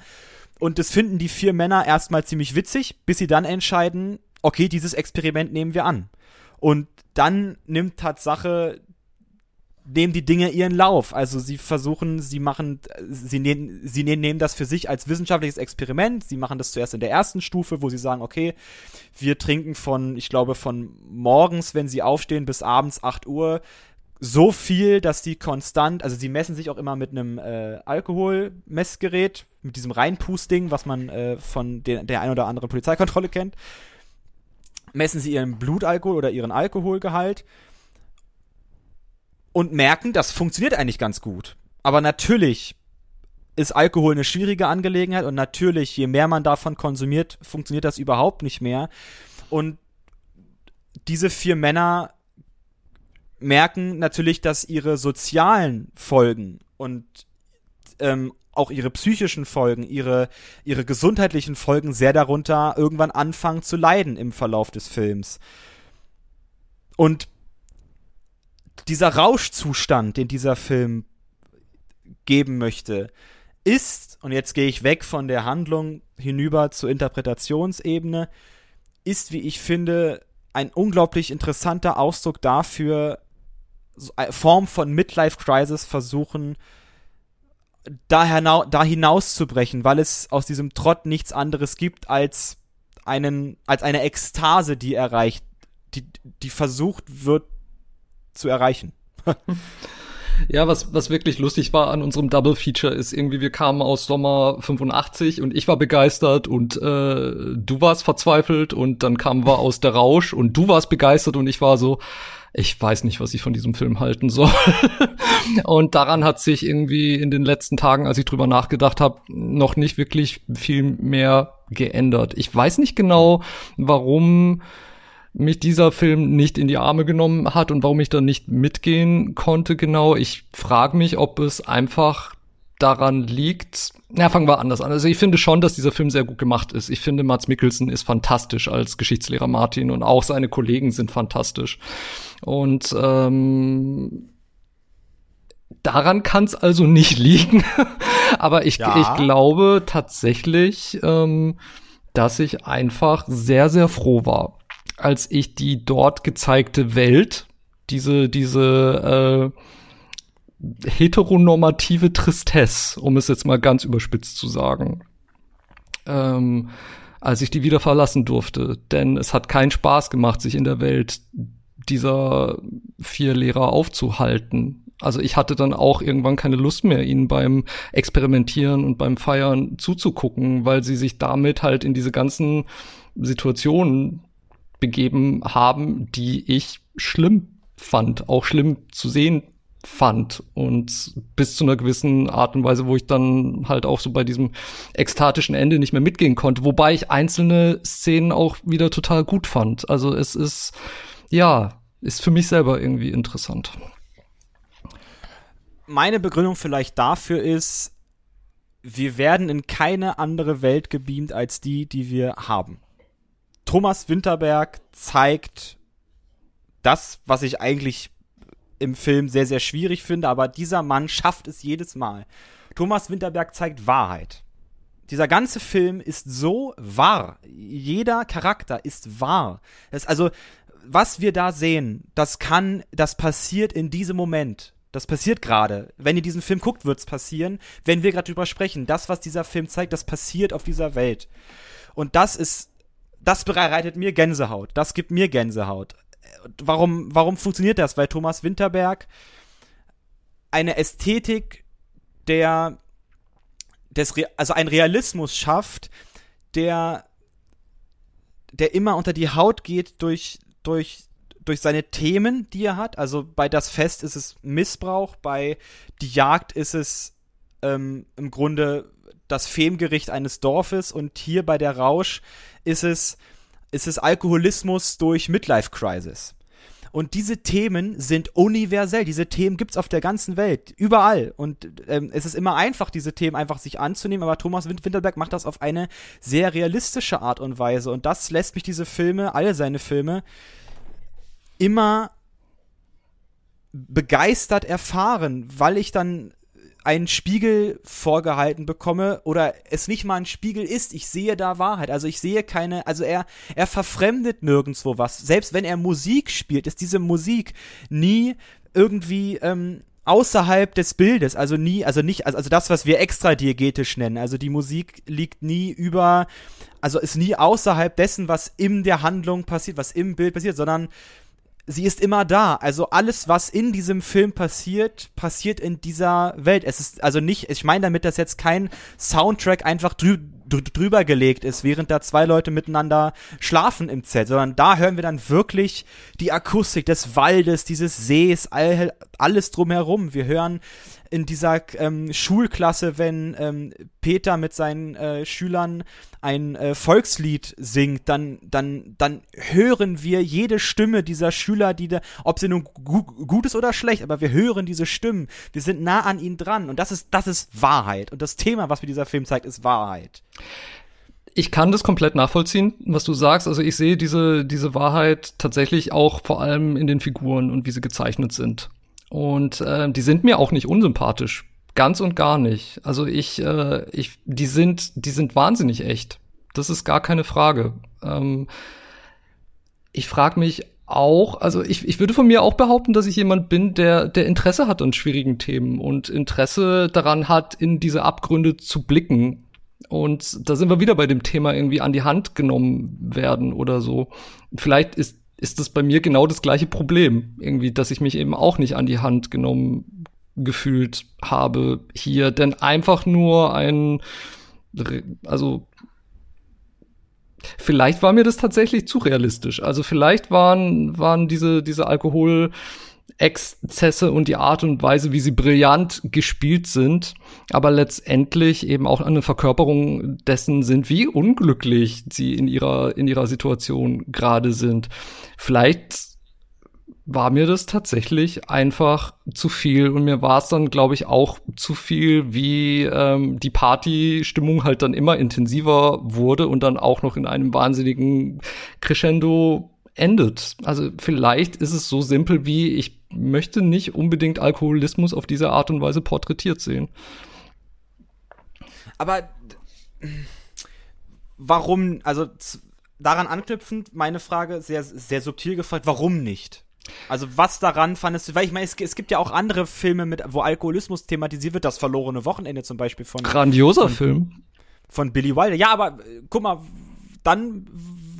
Und das finden die vier Männer erstmal ziemlich witzig, bis sie dann entscheiden, okay, dieses Experiment nehmen wir an. Und dann nimmt Tatsache nehmen die Dinge ihren Lauf. Also sie versuchen, sie machen, sie nehmen, sie nehmen das für sich als wissenschaftliches Experiment. Sie machen das zuerst in der ersten Stufe, wo sie sagen, okay, wir trinken von, ich glaube, von morgens, wenn sie aufstehen, bis abends 8 Uhr so viel, dass die konstant, also sie messen sich auch immer mit einem äh, Alkoholmessgerät, mit diesem Reinpusting, was man äh, von der, der ein oder anderen Polizeikontrolle kennt, messen sie ihren Blutalkohol oder ihren Alkoholgehalt und merken, das funktioniert eigentlich ganz gut. Aber natürlich ist Alkohol eine schwierige Angelegenheit und natürlich, je mehr man davon konsumiert, funktioniert das überhaupt nicht mehr. Und diese vier Männer merken natürlich, dass ihre sozialen Folgen und ähm, auch ihre psychischen Folgen, ihre, ihre gesundheitlichen Folgen sehr darunter irgendwann anfangen zu leiden im Verlauf des Films. Und dieser Rauschzustand, den dieser Film geben möchte, ist, und jetzt gehe ich weg von der Handlung hinüber zur Interpretationsebene, ist, wie ich finde, ein unglaublich interessanter Ausdruck dafür, eine Form von Midlife Crisis versuchen, da, da hinauszubrechen, weil es aus diesem Trott nichts anderes gibt als einen, als eine Ekstase, die erreicht, die, die versucht wird, zu erreichen. Ja, was, was wirklich lustig war an unserem Double Feature ist irgendwie, wir kamen aus Sommer 85 und ich war begeistert und äh, du warst verzweifelt und dann kamen wir aus der Rausch und du warst begeistert und ich war so, ich weiß nicht, was ich von diesem Film halten soll. und daran hat sich irgendwie in den letzten Tagen, als ich drüber nachgedacht habe, noch nicht wirklich viel mehr geändert. Ich weiß nicht genau, warum mich dieser Film nicht in die Arme genommen hat und warum ich da nicht mitgehen konnte genau. Ich frage mich, ob es einfach daran liegt. Na, fangen wir anders an. Also ich finde schon, dass dieser Film sehr gut gemacht ist. Ich finde, Mats Mikkelsen ist fantastisch als Geschichtslehrer Martin und auch seine Kollegen sind fantastisch. Und ähm, daran kann es also nicht liegen. Aber ich, ja. ich glaube tatsächlich, ähm, dass ich einfach sehr, sehr froh war, als ich die dort gezeigte Welt, diese, diese äh, heteronormative Tristesse, um es jetzt mal ganz überspitzt zu sagen, ähm, als ich die wieder verlassen durfte. Denn es hat keinen Spaß gemacht, sich in der Welt dieser vier Lehrer aufzuhalten. Also ich hatte dann auch irgendwann keine Lust mehr, ihnen beim Experimentieren und beim Feiern zuzugucken, weil sie sich damit halt in diese ganzen Situationen begeben haben, die ich schlimm fand, auch schlimm zu sehen fand und bis zu einer gewissen Art und Weise, wo ich dann halt auch so bei diesem ekstatischen Ende nicht mehr mitgehen konnte, wobei ich einzelne Szenen auch wieder total gut fand. Also es ist, ja, ist für mich selber irgendwie interessant. Meine Begründung vielleicht dafür ist, wir werden in keine andere Welt gebeamt als die, die wir haben. Thomas Winterberg zeigt das, was ich eigentlich im Film sehr, sehr schwierig finde, aber dieser Mann schafft es jedes Mal. Thomas Winterberg zeigt Wahrheit. Dieser ganze Film ist so wahr. Jeder Charakter ist wahr. Das, also, was wir da sehen, das kann, das passiert in diesem Moment. Das passiert gerade. Wenn ihr diesen Film guckt, wird's passieren. Wenn wir gerade drüber sprechen, das, was dieser Film zeigt, das passiert auf dieser Welt. Und das ist, das bereitet mir Gänsehaut. Das gibt mir Gänsehaut warum, warum funktioniert das? Weil Thomas Winterberg eine Ästhetik der, des, also ein Realismus schafft, der, der immer unter die Haut geht durch, durch, durch seine Themen, die er hat. Also bei Das Fest ist es Missbrauch, bei Die Jagd ist es ähm, im Grunde das Femgericht eines Dorfes und hier bei der Rausch ist es ist es Alkoholismus durch Midlife Crisis. Und diese Themen sind universell. Diese Themen gibt's auf der ganzen Welt, überall. Und ähm, es ist immer einfach, diese Themen einfach sich anzunehmen. Aber Thomas Winterberg macht das auf eine sehr realistische Art und Weise. Und das lässt mich diese Filme, alle seine Filme, immer begeistert erfahren, weil ich dann einen Spiegel vorgehalten bekomme oder es nicht mal ein Spiegel ist. Ich sehe da Wahrheit. Also ich sehe keine, also er, er verfremdet nirgendwo was. Selbst wenn er Musik spielt, ist diese Musik nie irgendwie ähm, außerhalb des Bildes, also nie, also nicht, also, also das, was wir extra diegetisch nennen. Also die Musik liegt nie über, also ist nie außerhalb dessen, was in der Handlung passiert, was im Bild passiert, sondern sie ist immer da. Also alles, was in diesem Film passiert, passiert in dieser Welt. Es ist also nicht, ich meine damit, dass jetzt kein Soundtrack einfach drü drüber gelegt ist, während da zwei Leute miteinander schlafen im Zelt, sondern da hören wir dann wirklich die Akustik des Waldes, dieses Sees, all, alles drumherum. Wir hören in dieser ähm, Schulklasse, wenn ähm, Peter mit seinen äh, Schülern ein äh, Volkslied singt, dann, dann, dann hören wir jede Stimme dieser Schüler, die da, ob sie nun gu gut ist oder schlecht, aber wir hören diese Stimmen. Wir sind nah an ihnen dran und das ist, das ist Wahrheit. Und das Thema, was mir dieser Film zeigt, ist Wahrheit. Ich kann das komplett nachvollziehen, was du sagst. Also ich sehe diese, diese Wahrheit tatsächlich auch vor allem in den Figuren und wie sie gezeichnet sind. Und äh, die sind mir auch nicht unsympathisch. Ganz und gar nicht. Also ich, äh, ich, die sind, die sind wahnsinnig echt. Das ist gar keine Frage. Ähm, ich frage mich auch, also ich, ich würde von mir auch behaupten, dass ich jemand bin, der, der Interesse hat an schwierigen Themen und Interesse daran hat, in diese Abgründe zu blicken. Und da sind wir wieder bei dem Thema irgendwie an die Hand genommen werden oder so. Vielleicht ist ist das bei mir genau das gleiche Problem. Irgendwie, dass ich mich eben auch nicht an die Hand genommen gefühlt habe hier. Denn einfach nur ein, also, vielleicht war mir das tatsächlich zu realistisch. Also vielleicht waren, waren diese, diese Alkohol, Exzesse und die Art und Weise, wie sie brillant gespielt sind, aber letztendlich eben auch eine Verkörperung dessen sind, wie unglücklich sie in ihrer, in ihrer Situation gerade sind. Vielleicht war mir das tatsächlich einfach zu viel und mir war es dann, glaube ich, auch zu viel, wie ähm, die Partystimmung halt dann immer intensiver wurde und dann auch noch in einem wahnsinnigen Crescendo endet. Also vielleicht ist es so simpel wie, ich möchte nicht unbedingt Alkoholismus auf diese Art und Weise porträtiert sehen. Aber warum, also daran anknüpfend, meine Frage sehr, sehr subtil gefragt, warum nicht? Also was daran fandest du, weil ich meine, es, es, gibt ja auch andere Filme, mit, wo Alkoholismus thematisiert wird, das verlorene Wochenende zum Beispiel von. Grandioser von, Film. Von Billy Wilder. Ja, aber äh, guck mal, dann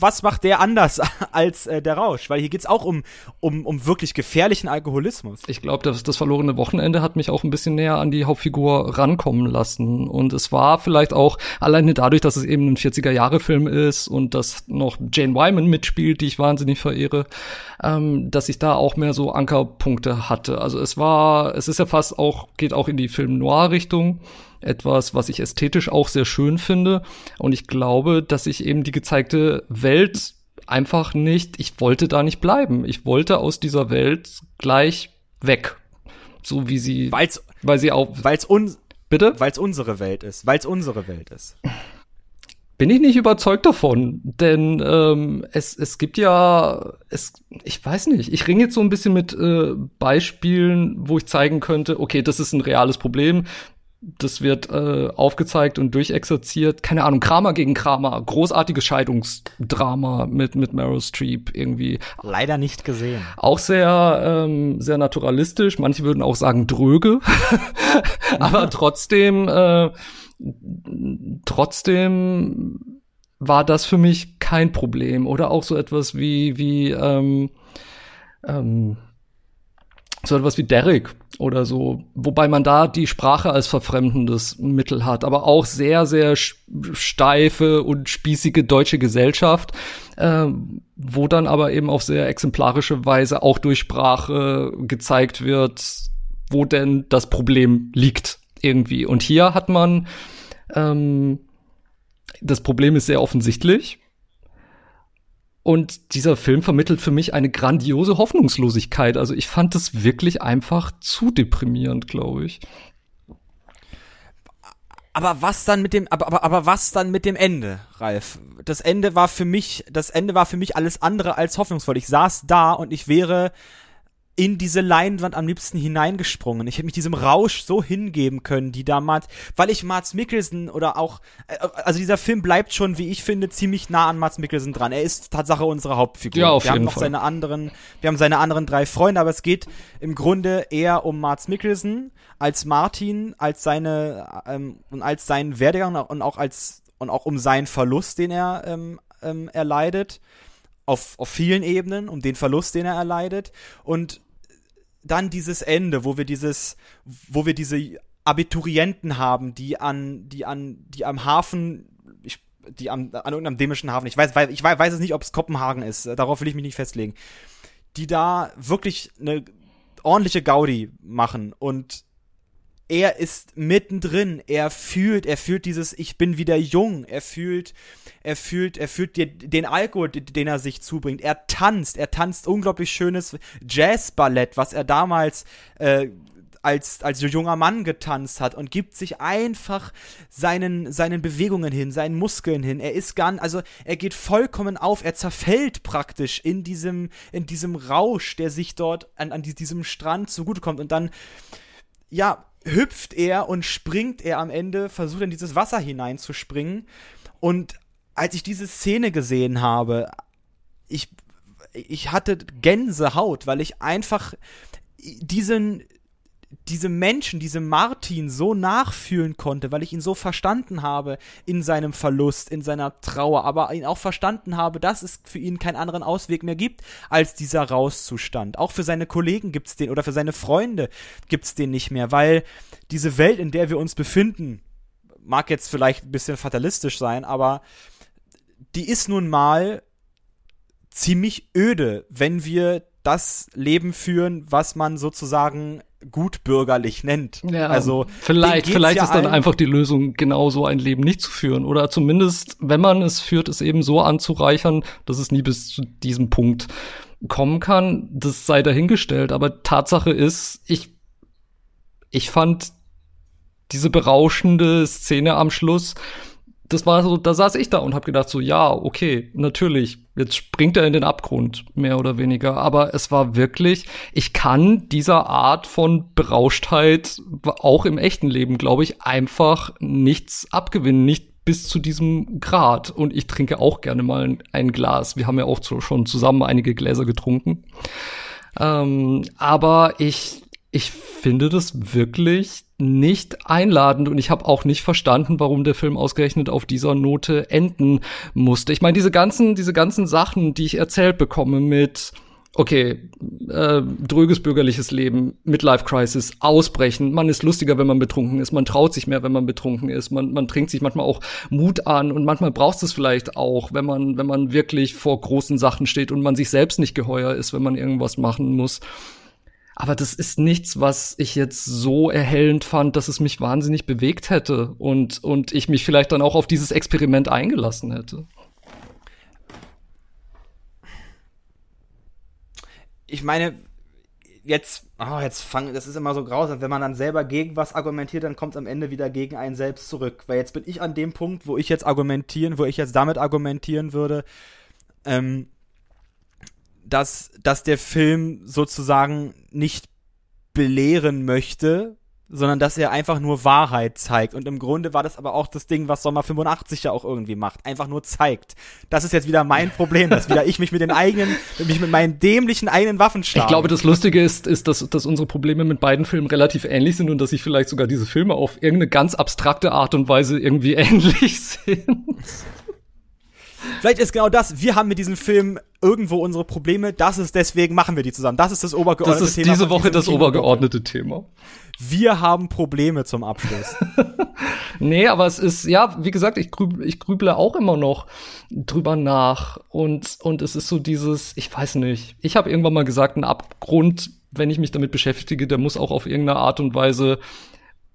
was macht der anders als äh, der Rausch? Weil hier geht's auch um, um, um wirklich gefährlichen Alkoholismus. Ich glaube, das, das verlorene Wochenende hat mich auch ein bisschen näher an die Hauptfigur rankommen lassen. Und es war vielleicht auch alleine dadurch, dass es eben ein 40er-Jahre-Film ist und dass noch Jane Wyman mitspielt, die ich wahnsinnig verehre, ähm, dass ich da auch mehr so Ankerpunkte hatte. Also es war, es ist ja fast auch, geht auch in die Film-Noir-Richtung etwas, was ich ästhetisch auch sehr schön finde. Und ich glaube, dass ich eben die gezeigte Welt einfach nicht, ich wollte da nicht bleiben. Ich wollte aus dieser Welt gleich weg. So wie sie, weil's, weil sie auch, weil's un, bitte? Weil's unsere Welt ist, weil's unsere Welt ist. Bin ich nicht überzeugt davon, denn ähm, es, es gibt ja, es, ich weiß nicht, ich ringe jetzt so ein bisschen mit äh, Beispielen, wo ich zeigen könnte, okay, das ist ein reales Problem, das wird äh, aufgezeigt und durchexerziert. Keine Ahnung, Kramer gegen Kramer, großartiges Scheidungsdrama mit mit Meryl Streep irgendwie. Leider nicht gesehen. Auch sehr ähm, sehr naturalistisch. Manche würden auch sagen dröge, aber trotzdem äh, trotzdem war das für mich kein Problem oder auch so etwas wie wie ähm, ähm, so etwas wie Derek oder so, wobei man da die Sprache als verfremdendes Mittel hat, aber auch sehr, sehr steife und spießige deutsche Gesellschaft, äh, wo dann aber eben auf sehr exemplarische Weise auch durch Sprache gezeigt wird, wo denn das Problem liegt irgendwie. Und hier hat man, ähm, das Problem ist sehr offensichtlich und dieser Film vermittelt für mich eine grandiose Hoffnungslosigkeit. Also ich fand es wirklich einfach zu deprimierend, glaube ich. Aber was dann mit dem, aber, aber, aber was dann mit dem Ende, Ralf? Das Ende war für mich, das Ende war für mich alles andere als hoffnungsvoll. Ich saß da und ich wäre in diese Leinwand am liebsten hineingesprungen. Ich hätte mich diesem Rausch so hingeben können, die damals, weil ich Mats Mikkelsen oder auch, äh, also dieser Film bleibt schon, wie ich finde, ziemlich nah an Mats Mikkelsen dran. Er ist Tatsache unsere Hauptfigur. Ja, auf wir jeden haben noch Fall. seine anderen, wir haben seine anderen drei Freunde, aber es geht im Grunde eher um Mats Mikkelsen als Martin, als seine ähm, und als seinen Werdegang und auch als und auch um seinen Verlust, den er ähm, ähm, erleidet auf, auf vielen Ebenen, um den Verlust, den er erleidet. Und dann dieses Ende, wo wir dieses, wo wir diese Abiturienten haben, die an, die an, die am Hafen, ich, die am, an irgendeinem dämischen Hafen, ich weiß, weiß, ich weiß, weiß es nicht, ob es Kopenhagen ist, darauf will ich mich nicht festlegen, die da wirklich eine ordentliche Gaudi machen und er ist mittendrin, er fühlt, er fühlt dieses Ich bin wieder jung, er fühlt, er fühlt, er fühlt den Alkohol, den er sich zubringt, er tanzt, er tanzt unglaublich schönes Jazzballett, was er damals äh, als, als junger Mann getanzt hat und gibt sich einfach seinen, seinen Bewegungen hin, seinen Muskeln hin. Er ist gar, also er geht vollkommen auf, er zerfällt praktisch in diesem, in diesem Rausch, der sich dort an, an diesem Strand zugutekommt. Und dann, ja, hüpft er und springt er am Ende, versucht in dieses Wasser hineinzuspringen. Und als ich diese Szene gesehen habe, ich, ich hatte Gänsehaut, weil ich einfach diesen, diese Menschen, diese Martin so nachfühlen konnte, weil ich ihn so verstanden habe in seinem Verlust, in seiner Trauer, aber ihn auch verstanden habe, dass es für ihn keinen anderen Ausweg mehr gibt als dieser Rauszustand. Auch für seine Kollegen gibt's den oder für seine Freunde gibt's den nicht mehr, weil diese Welt, in der wir uns befinden, mag jetzt vielleicht ein bisschen fatalistisch sein, aber die ist nun mal ziemlich öde, wenn wir das Leben führen, was man sozusagen gutbürgerlich nennt. Ja, also vielleicht, vielleicht geht's ist dann einfach die Lösung, genau so ein Leben nicht zu führen. Oder zumindest, wenn man es führt, es eben so anzureichern, dass es nie bis zu diesem Punkt kommen kann. Das sei dahingestellt. Aber Tatsache ist, ich, ich fand diese berauschende Szene am Schluss, das war so, da saß ich da und hab gedacht so, ja, okay, natürlich, jetzt springt er in den Abgrund, mehr oder weniger. Aber es war wirklich, ich kann dieser Art von Berauschtheit auch im echten Leben, glaube ich, einfach nichts abgewinnen, nicht bis zu diesem Grad. Und ich trinke auch gerne mal ein, ein Glas. Wir haben ja auch zu, schon zusammen einige Gläser getrunken. Ähm, aber ich, ich finde das wirklich nicht einladend und ich habe auch nicht verstanden, warum der Film ausgerechnet auf dieser Note enden musste. Ich meine, diese ganzen, diese ganzen Sachen, die ich erzählt bekomme mit okay, äh, dröges bürgerliches Leben, Midlife Crisis, ausbrechen. Man ist lustiger, wenn man betrunken ist. Man traut sich mehr, wenn man betrunken ist. Man, man trinkt sich manchmal auch Mut an und manchmal braucht es vielleicht auch, wenn man, wenn man wirklich vor großen Sachen steht und man sich selbst nicht geheuer ist, wenn man irgendwas machen muss. Aber das ist nichts, was ich jetzt so erhellend fand, dass es mich wahnsinnig bewegt hätte und, und ich mich vielleicht dann auch auf dieses Experiment eingelassen hätte. Ich meine, jetzt, oh, jetzt fangen, das ist immer so grausam, wenn man dann selber gegen was argumentiert, dann kommt es am Ende wieder gegen einen selbst zurück. Weil jetzt bin ich an dem Punkt, wo ich jetzt argumentieren, wo ich jetzt damit argumentieren würde, ähm, dass, dass der Film sozusagen nicht belehren möchte, sondern dass er einfach nur Wahrheit zeigt. Und im Grunde war das aber auch das Ding, was Sommer 85 ja auch irgendwie macht. Einfach nur zeigt. Das ist jetzt wieder mein Problem, dass wieder ich mich mit den eigenen, mich mit meinen dämlichen eigenen Waffen schlage. Ich glaube, das Lustige ist, ist, dass, dass unsere Probleme mit beiden Filmen relativ ähnlich sind und dass sich vielleicht sogar diese Filme auf irgendeine ganz abstrakte Art und Weise irgendwie ähnlich sind. Vielleicht ist genau das, wir haben mit diesem Film irgendwo unsere Probleme, das ist deswegen machen wir die zusammen. Das ist das obergeordnete Thema. Das ist Thema diese Woche das obergeordnete Thema. Wir haben Probleme zum Abschluss. nee, aber es ist, ja, wie gesagt, ich, grüb, ich grüble auch immer noch drüber nach. Und, und es ist so dieses, ich weiß nicht, ich habe irgendwann mal gesagt, ein Abgrund, wenn ich mich damit beschäftige, der muss auch auf irgendeine Art und Weise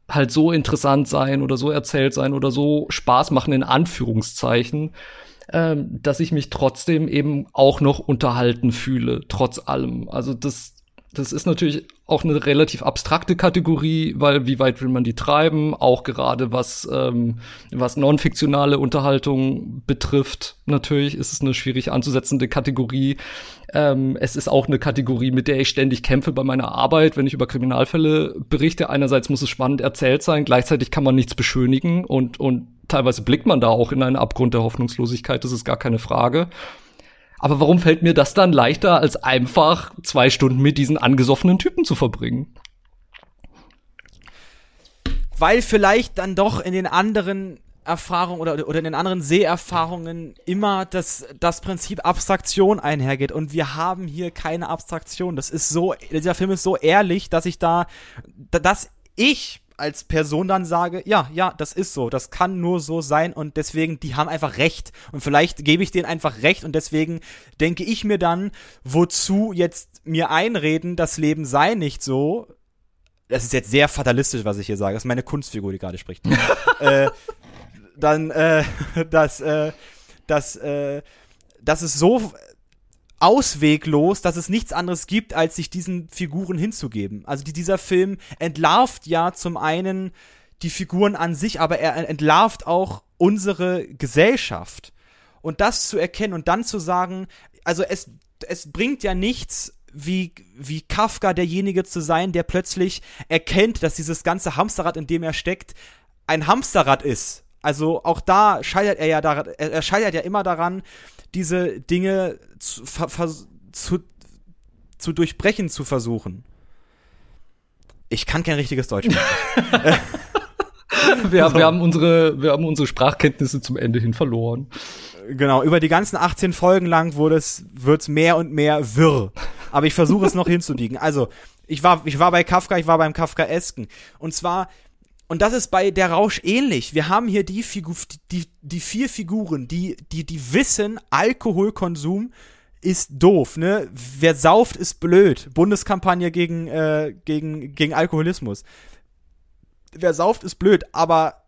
halt so interessant sein oder so erzählt sein oder so Spaß machen in Anführungszeichen, ähm, dass ich mich trotzdem eben auch noch unterhalten fühle, trotz allem. Also das, das ist natürlich auch eine relativ abstrakte Kategorie, weil wie weit will man die treiben? Auch gerade was, ähm, was non-fiktionale Unterhaltung betrifft. Natürlich ist es eine schwierig anzusetzende Kategorie. Ähm, es ist auch eine Kategorie, mit der ich ständig kämpfe bei meiner Arbeit, wenn ich über Kriminalfälle berichte. Einerseits muss es spannend erzählt sein, gleichzeitig kann man nichts beschönigen und, und teilweise blickt man da auch in einen Abgrund der Hoffnungslosigkeit, das ist gar keine Frage. Aber warum fällt mir das dann leichter, als einfach zwei Stunden mit diesen angesoffenen Typen zu verbringen? Weil vielleicht dann doch in den anderen Erfahrungen oder, oder in den anderen Seherfahrungen immer das, das Prinzip Abstraktion einhergeht. Und wir haben hier keine Abstraktion. Das ist so, dieser Film ist so ehrlich, dass ich da, dass ich als Person dann sage, ja, ja, das ist so, das kann nur so sein und deswegen, die haben einfach recht. Und vielleicht gebe ich denen einfach recht und deswegen denke ich mir dann, wozu jetzt mir einreden, das Leben sei nicht so. Das ist jetzt sehr fatalistisch, was ich hier sage. Das ist meine Kunstfigur, die gerade spricht. äh, dann, äh, dass, äh, dass, äh, dass es so ausweglos, dass es nichts anderes gibt, als sich diesen Figuren hinzugeben. Also die, dieser Film entlarvt ja zum einen die Figuren an sich, aber er entlarvt auch unsere Gesellschaft. Und das zu erkennen und dann zu sagen, also es, es bringt ja nichts, wie, wie Kafka derjenige zu sein, der plötzlich erkennt, dass dieses ganze Hamsterrad, in dem er steckt, ein Hamsterrad ist. Also auch da scheitert er ja daran, er scheitert ja immer daran, diese Dinge zu, zu, zu durchbrechen zu versuchen. Ich kann kein richtiges Deutsch sprechen. wir, wir, haben unsere, wir haben unsere Sprachkenntnisse zum Ende hin verloren. Genau, über die ganzen 18 Folgen lang wurde es, wird's mehr und mehr wirr. Aber ich versuche es noch hinzubiegen. Also, ich war, ich war bei Kafka, ich war beim Kafkaesken. Und zwar, und das ist bei der Rausch ähnlich. Wir haben hier die, Figur, die, die vier Figuren, die, die, die wissen, Alkoholkonsum ist doof, ne? Wer sauft, ist blöd. Bundeskampagne gegen, äh, gegen, gegen Alkoholismus. Wer sauft, ist blöd, aber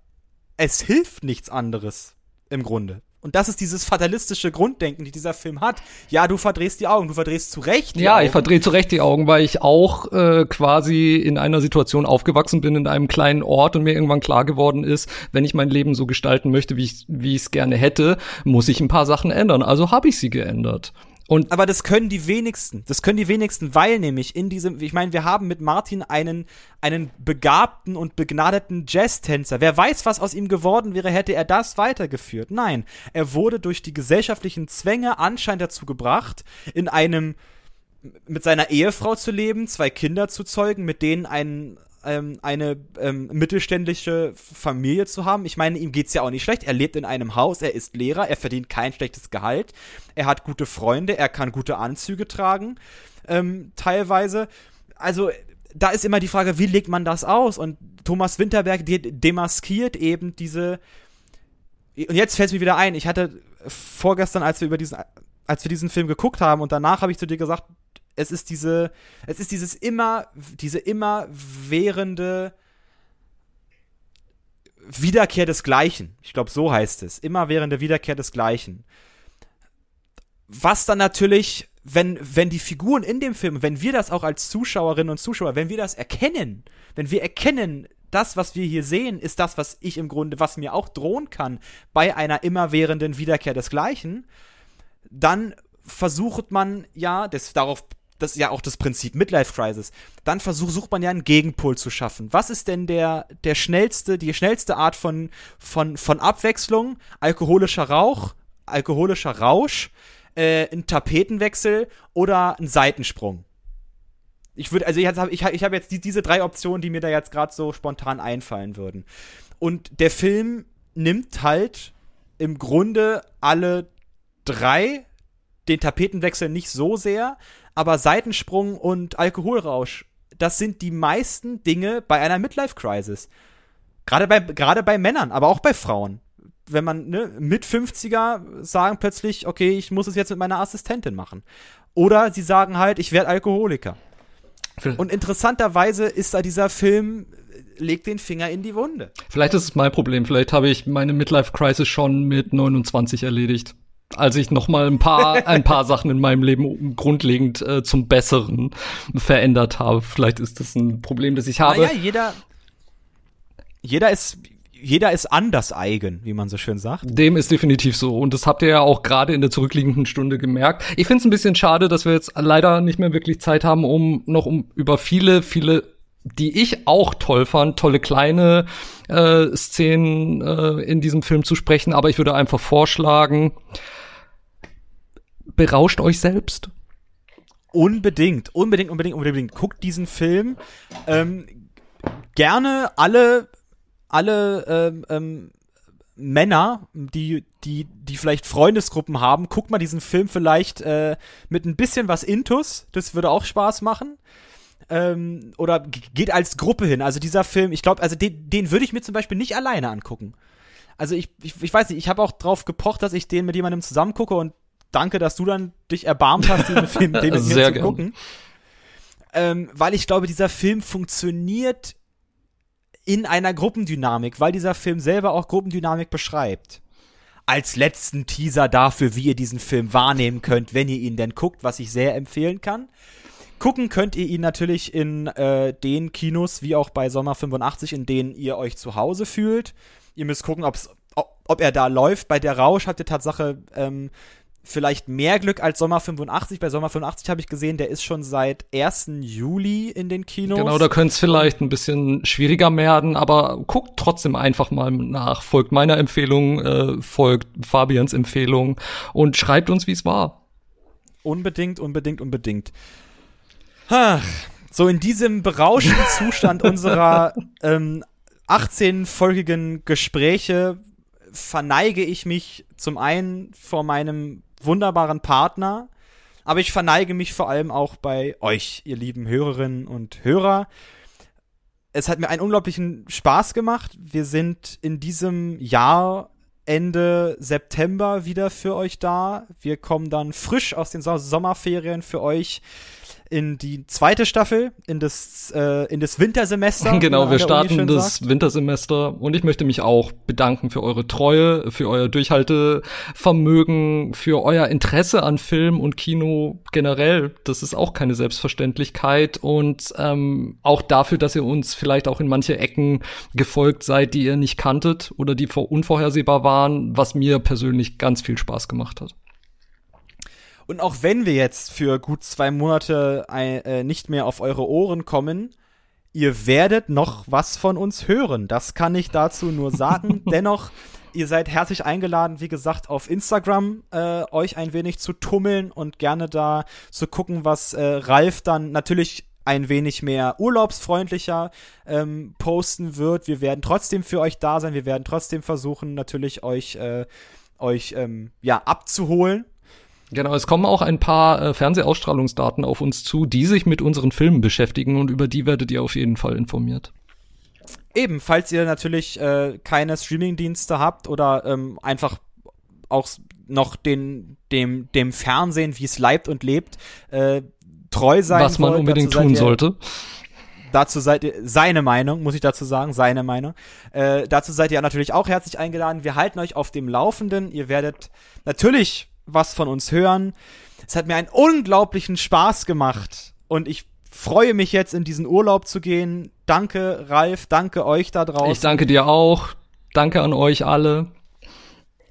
es hilft nichts anderes im Grunde. Und das ist dieses fatalistische Grunddenken, die dieser Film hat. Ja, du verdrehst die Augen, du verdrehst zu Recht die ja, Augen. Ja, ich verdrehe zu Recht die Augen, weil ich auch äh, quasi in einer Situation aufgewachsen bin, in einem kleinen Ort und mir irgendwann klar geworden ist, wenn ich mein Leben so gestalten möchte, wie ich wie ich es gerne hätte, muss ich ein paar Sachen ändern. Also habe ich sie geändert. Und aber das können die wenigsten. Das können die wenigsten, weil nämlich in diesem, ich meine, wir haben mit Martin einen, einen begabten und begnadeten Jazztänzer. Wer weiß, was aus ihm geworden wäre, hätte er das weitergeführt. Nein, er wurde durch die gesellschaftlichen Zwänge anscheinend dazu gebracht, in einem mit seiner Ehefrau zu leben, zwei Kinder zu zeugen, mit denen ein, ähm, eine ähm, mittelständische Familie zu haben. Ich meine, ihm geht's ja auch nicht schlecht. Er lebt in einem Haus, er ist Lehrer, er verdient kein schlechtes Gehalt, er hat gute Freunde, er kann gute Anzüge tragen, ähm, teilweise. Also da ist immer die Frage, wie legt man das aus? Und Thomas Winterberg de demaskiert eben diese. Und jetzt fällt es mir wieder ein. Ich hatte vorgestern, als wir über diesen, als wir diesen Film geguckt haben, und danach habe ich zu dir gesagt, es ist diese, es ist dieses immer, diese immer währende Wiederkehr des Gleichen. Ich glaube, so heißt es. Immer währende Wiederkehr des Gleichen. Was dann natürlich wenn, wenn die Figuren in dem Film, wenn wir das auch als Zuschauerinnen und Zuschauer, wenn wir das erkennen, wenn wir erkennen, das, was wir hier sehen, ist das, was ich im Grunde, was mir auch drohen kann bei einer immerwährenden Wiederkehr desgleichen, dann versucht man ja, das darauf, das ist ja auch das Prinzip Midlife Crisis, dann versucht, sucht man ja einen Gegenpol zu schaffen. Was ist denn der, der schnellste, die schnellste Art von, von, von Abwechslung? Alkoholischer Rauch, alkoholischer Rausch, äh, ein Tapetenwechsel oder ein Seitensprung. Ich würde, also ich habe ich, ich hab jetzt die, diese drei Optionen, die mir da jetzt gerade so spontan einfallen würden. Und der Film nimmt halt im Grunde alle drei, den Tapetenwechsel nicht so sehr, aber Seitensprung und Alkoholrausch, das sind die meisten Dinge bei einer Midlife-Crisis. Gerade bei, gerade bei Männern, aber auch bei Frauen wenn man ne, mit 50er sagen plötzlich, okay, ich muss es jetzt mit meiner Assistentin machen. Oder sie sagen halt, ich werde Alkoholiker. Und interessanterweise ist da dieser Film legt den Finger in die Wunde. Vielleicht ist es mein Problem. Vielleicht habe ich meine Midlife Crisis schon mit 29 erledigt, als ich noch mal ein paar ein paar Sachen in meinem Leben grundlegend äh, zum Besseren verändert habe. Vielleicht ist das ein Problem, das ich habe. Naja, jeder jeder ist jeder ist anders eigen, wie man so schön sagt. Dem ist definitiv so. Und das habt ihr ja auch gerade in der zurückliegenden Stunde gemerkt. Ich finde es ein bisschen schade, dass wir jetzt leider nicht mehr wirklich Zeit haben, um noch um über viele, viele die ich auch toll fand, tolle kleine äh, Szenen äh, in diesem Film zu sprechen, aber ich würde einfach vorschlagen, berauscht euch selbst. Unbedingt, unbedingt, unbedingt, unbedingt. Guckt diesen Film. Ähm, gerne alle alle ähm, ähm, Männer, die, die, die vielleicht Freundesgruppen haben, guckt mal diesen Film vielleicht äh, mit ein bisschen was Intus. Das würde auch Spaß machen. Ähm, oder geht als Gruppe hin. Also dieser Film, ich glaube, also den, den würde ich mir zum Beispiel nicht alleine angucken. Also ich, ich, ich weiß nicht, ich habe auch drauf gepocht, dass ich den mit jemandem zusammen gucke und danke, dass du dann dich erbarmt hast, den Film den mit mir zu gern. gucken. Ähm, weil ich glaube, dieser Film funktioniert in einer Gruppendynamik, weil dieser Film selber auch Gruppendynamik beschreibt. Als letzten Teaser dafür, wie ihr diesen Film wahrnehmen könnt, wenn ihr ihn denn guckt, was ich sehr empfehlen kann. Gucken könnt ihr ihn natürlich in äh, den Kinos, wie auch bei Sommer 85, in denen ihr euch zu Hause fühlt. Ihr müsst gucken, ob's, ob, ob er da läuft. Bei der Rausch habt ihr Tatsache ähm, vielleicht mehr Glück als Sommer 85. Bei Sommer 85 habe ich gesehen, der ist schon seit 1. Juli in den Kinos. Genau, da könnte es vielleicht ein bisschen schwieriger werden, aber guckt trotzdem einfach mal nach. Folgt meiner Empfehlung, äh, folgt Fabians Empfehlung und schreibt uns, wie es war. Unbedingt, unbedingt, unbedingt. Ach, so in diesem berauschenden Zustand unserer ähm, 18-folgigen Gespräche verneige ich mich zum einen vor meinem wunderbaren Partner. Aber ich verneige mich vor allem auch bei euch, ihr lieben Hörerinnen und Hörer. Es hat mir einen unglaublichen Spaß gemacht. Wir sind in diesem Jahr Ende September wieder für euch da. Wir kommen dann frisch aus den Sommerferien für euch in die zweite Staffel, in das, äh, in das Wintersemester. Genau, wir starten das sagt. Wintersemester und ich möchte mich auch bedanken für eure Treue, für euer Durchhaltevermögen, für euer Interesse an Film und Kino generell. Das ist auch keine Selbstverständlichkeit und ähm, auch dafür, dass ihr uns vielleicht auch in manche Ecken gefolgt seid, die ihr nicht kanntet oder die unvorhersehbar waren, was mir persönlich ganz viel Spaß gemacht hat. Und auch wenn wir jetzt für gut zwei Monate äh, nicht mehr auf eure Ohren kommen, ihr werdet noch was von uns hören. Das kann ich dazu nur sagen. Dennoch, Ihr seid herzlich eingeladen, wie gesagt, auf Instagram äh, euch ein wenig zu tummeln und gerne da zu gucken, was äh, Ralf dann natürlich ein wenig mehr urlaubsfreundlicher ähm, posten wird. Wir werden trotzdem für euch da sein. Wir werden trotzdem versuchen, natürlich euch, äh, euch ähm, ja, abzuholen. Genau, es kommen auch ein paar äh, Fernsehausstrahlungsdaten auf uns zu, die sich mit unseren Filmen beschäftigen und über die werdet ihr auf jeden Fall informiert. Eben, falls ihr natürlich äh, keine Streamingdienste habt oder ähm, einfach auch noch den, dem, dem Fernsehen, wie es leibt und lebt, äh, treu sein Was man wollt, unbedingt tun ihr, sollte. Dazu seid ihr, seine Meinung, muss ich dazu sagen, seine Meinung. Äh, dazu seid ihr natürlich auch herzlich eingeladen. Wir halten euch auf dem Laufenden. Ihr werdet natürlich was von uns hören. Es hat mir einen unglaublichen Spaß gemacht und ich freue mich jetzt in diesen Urlaub zu gehen. Danke, Ralf, danke euch da draußen. Ich danke dir auch. Danke an euch alle.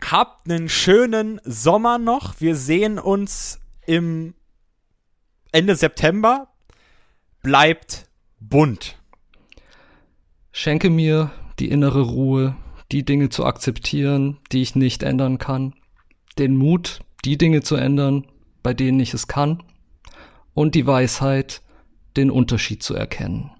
Habt einen schönen Sommer noch. Wir sehen uns im Ende September. Bleibt bunt. Schenke mir die innere Ruhe, die Dinge zu akzeptieren, die ich nicht ändern kann. Den Mut, die Dinge zu ändern, bei denen ich es kann. Und die Weisheit, den Unterschied zu erkennen.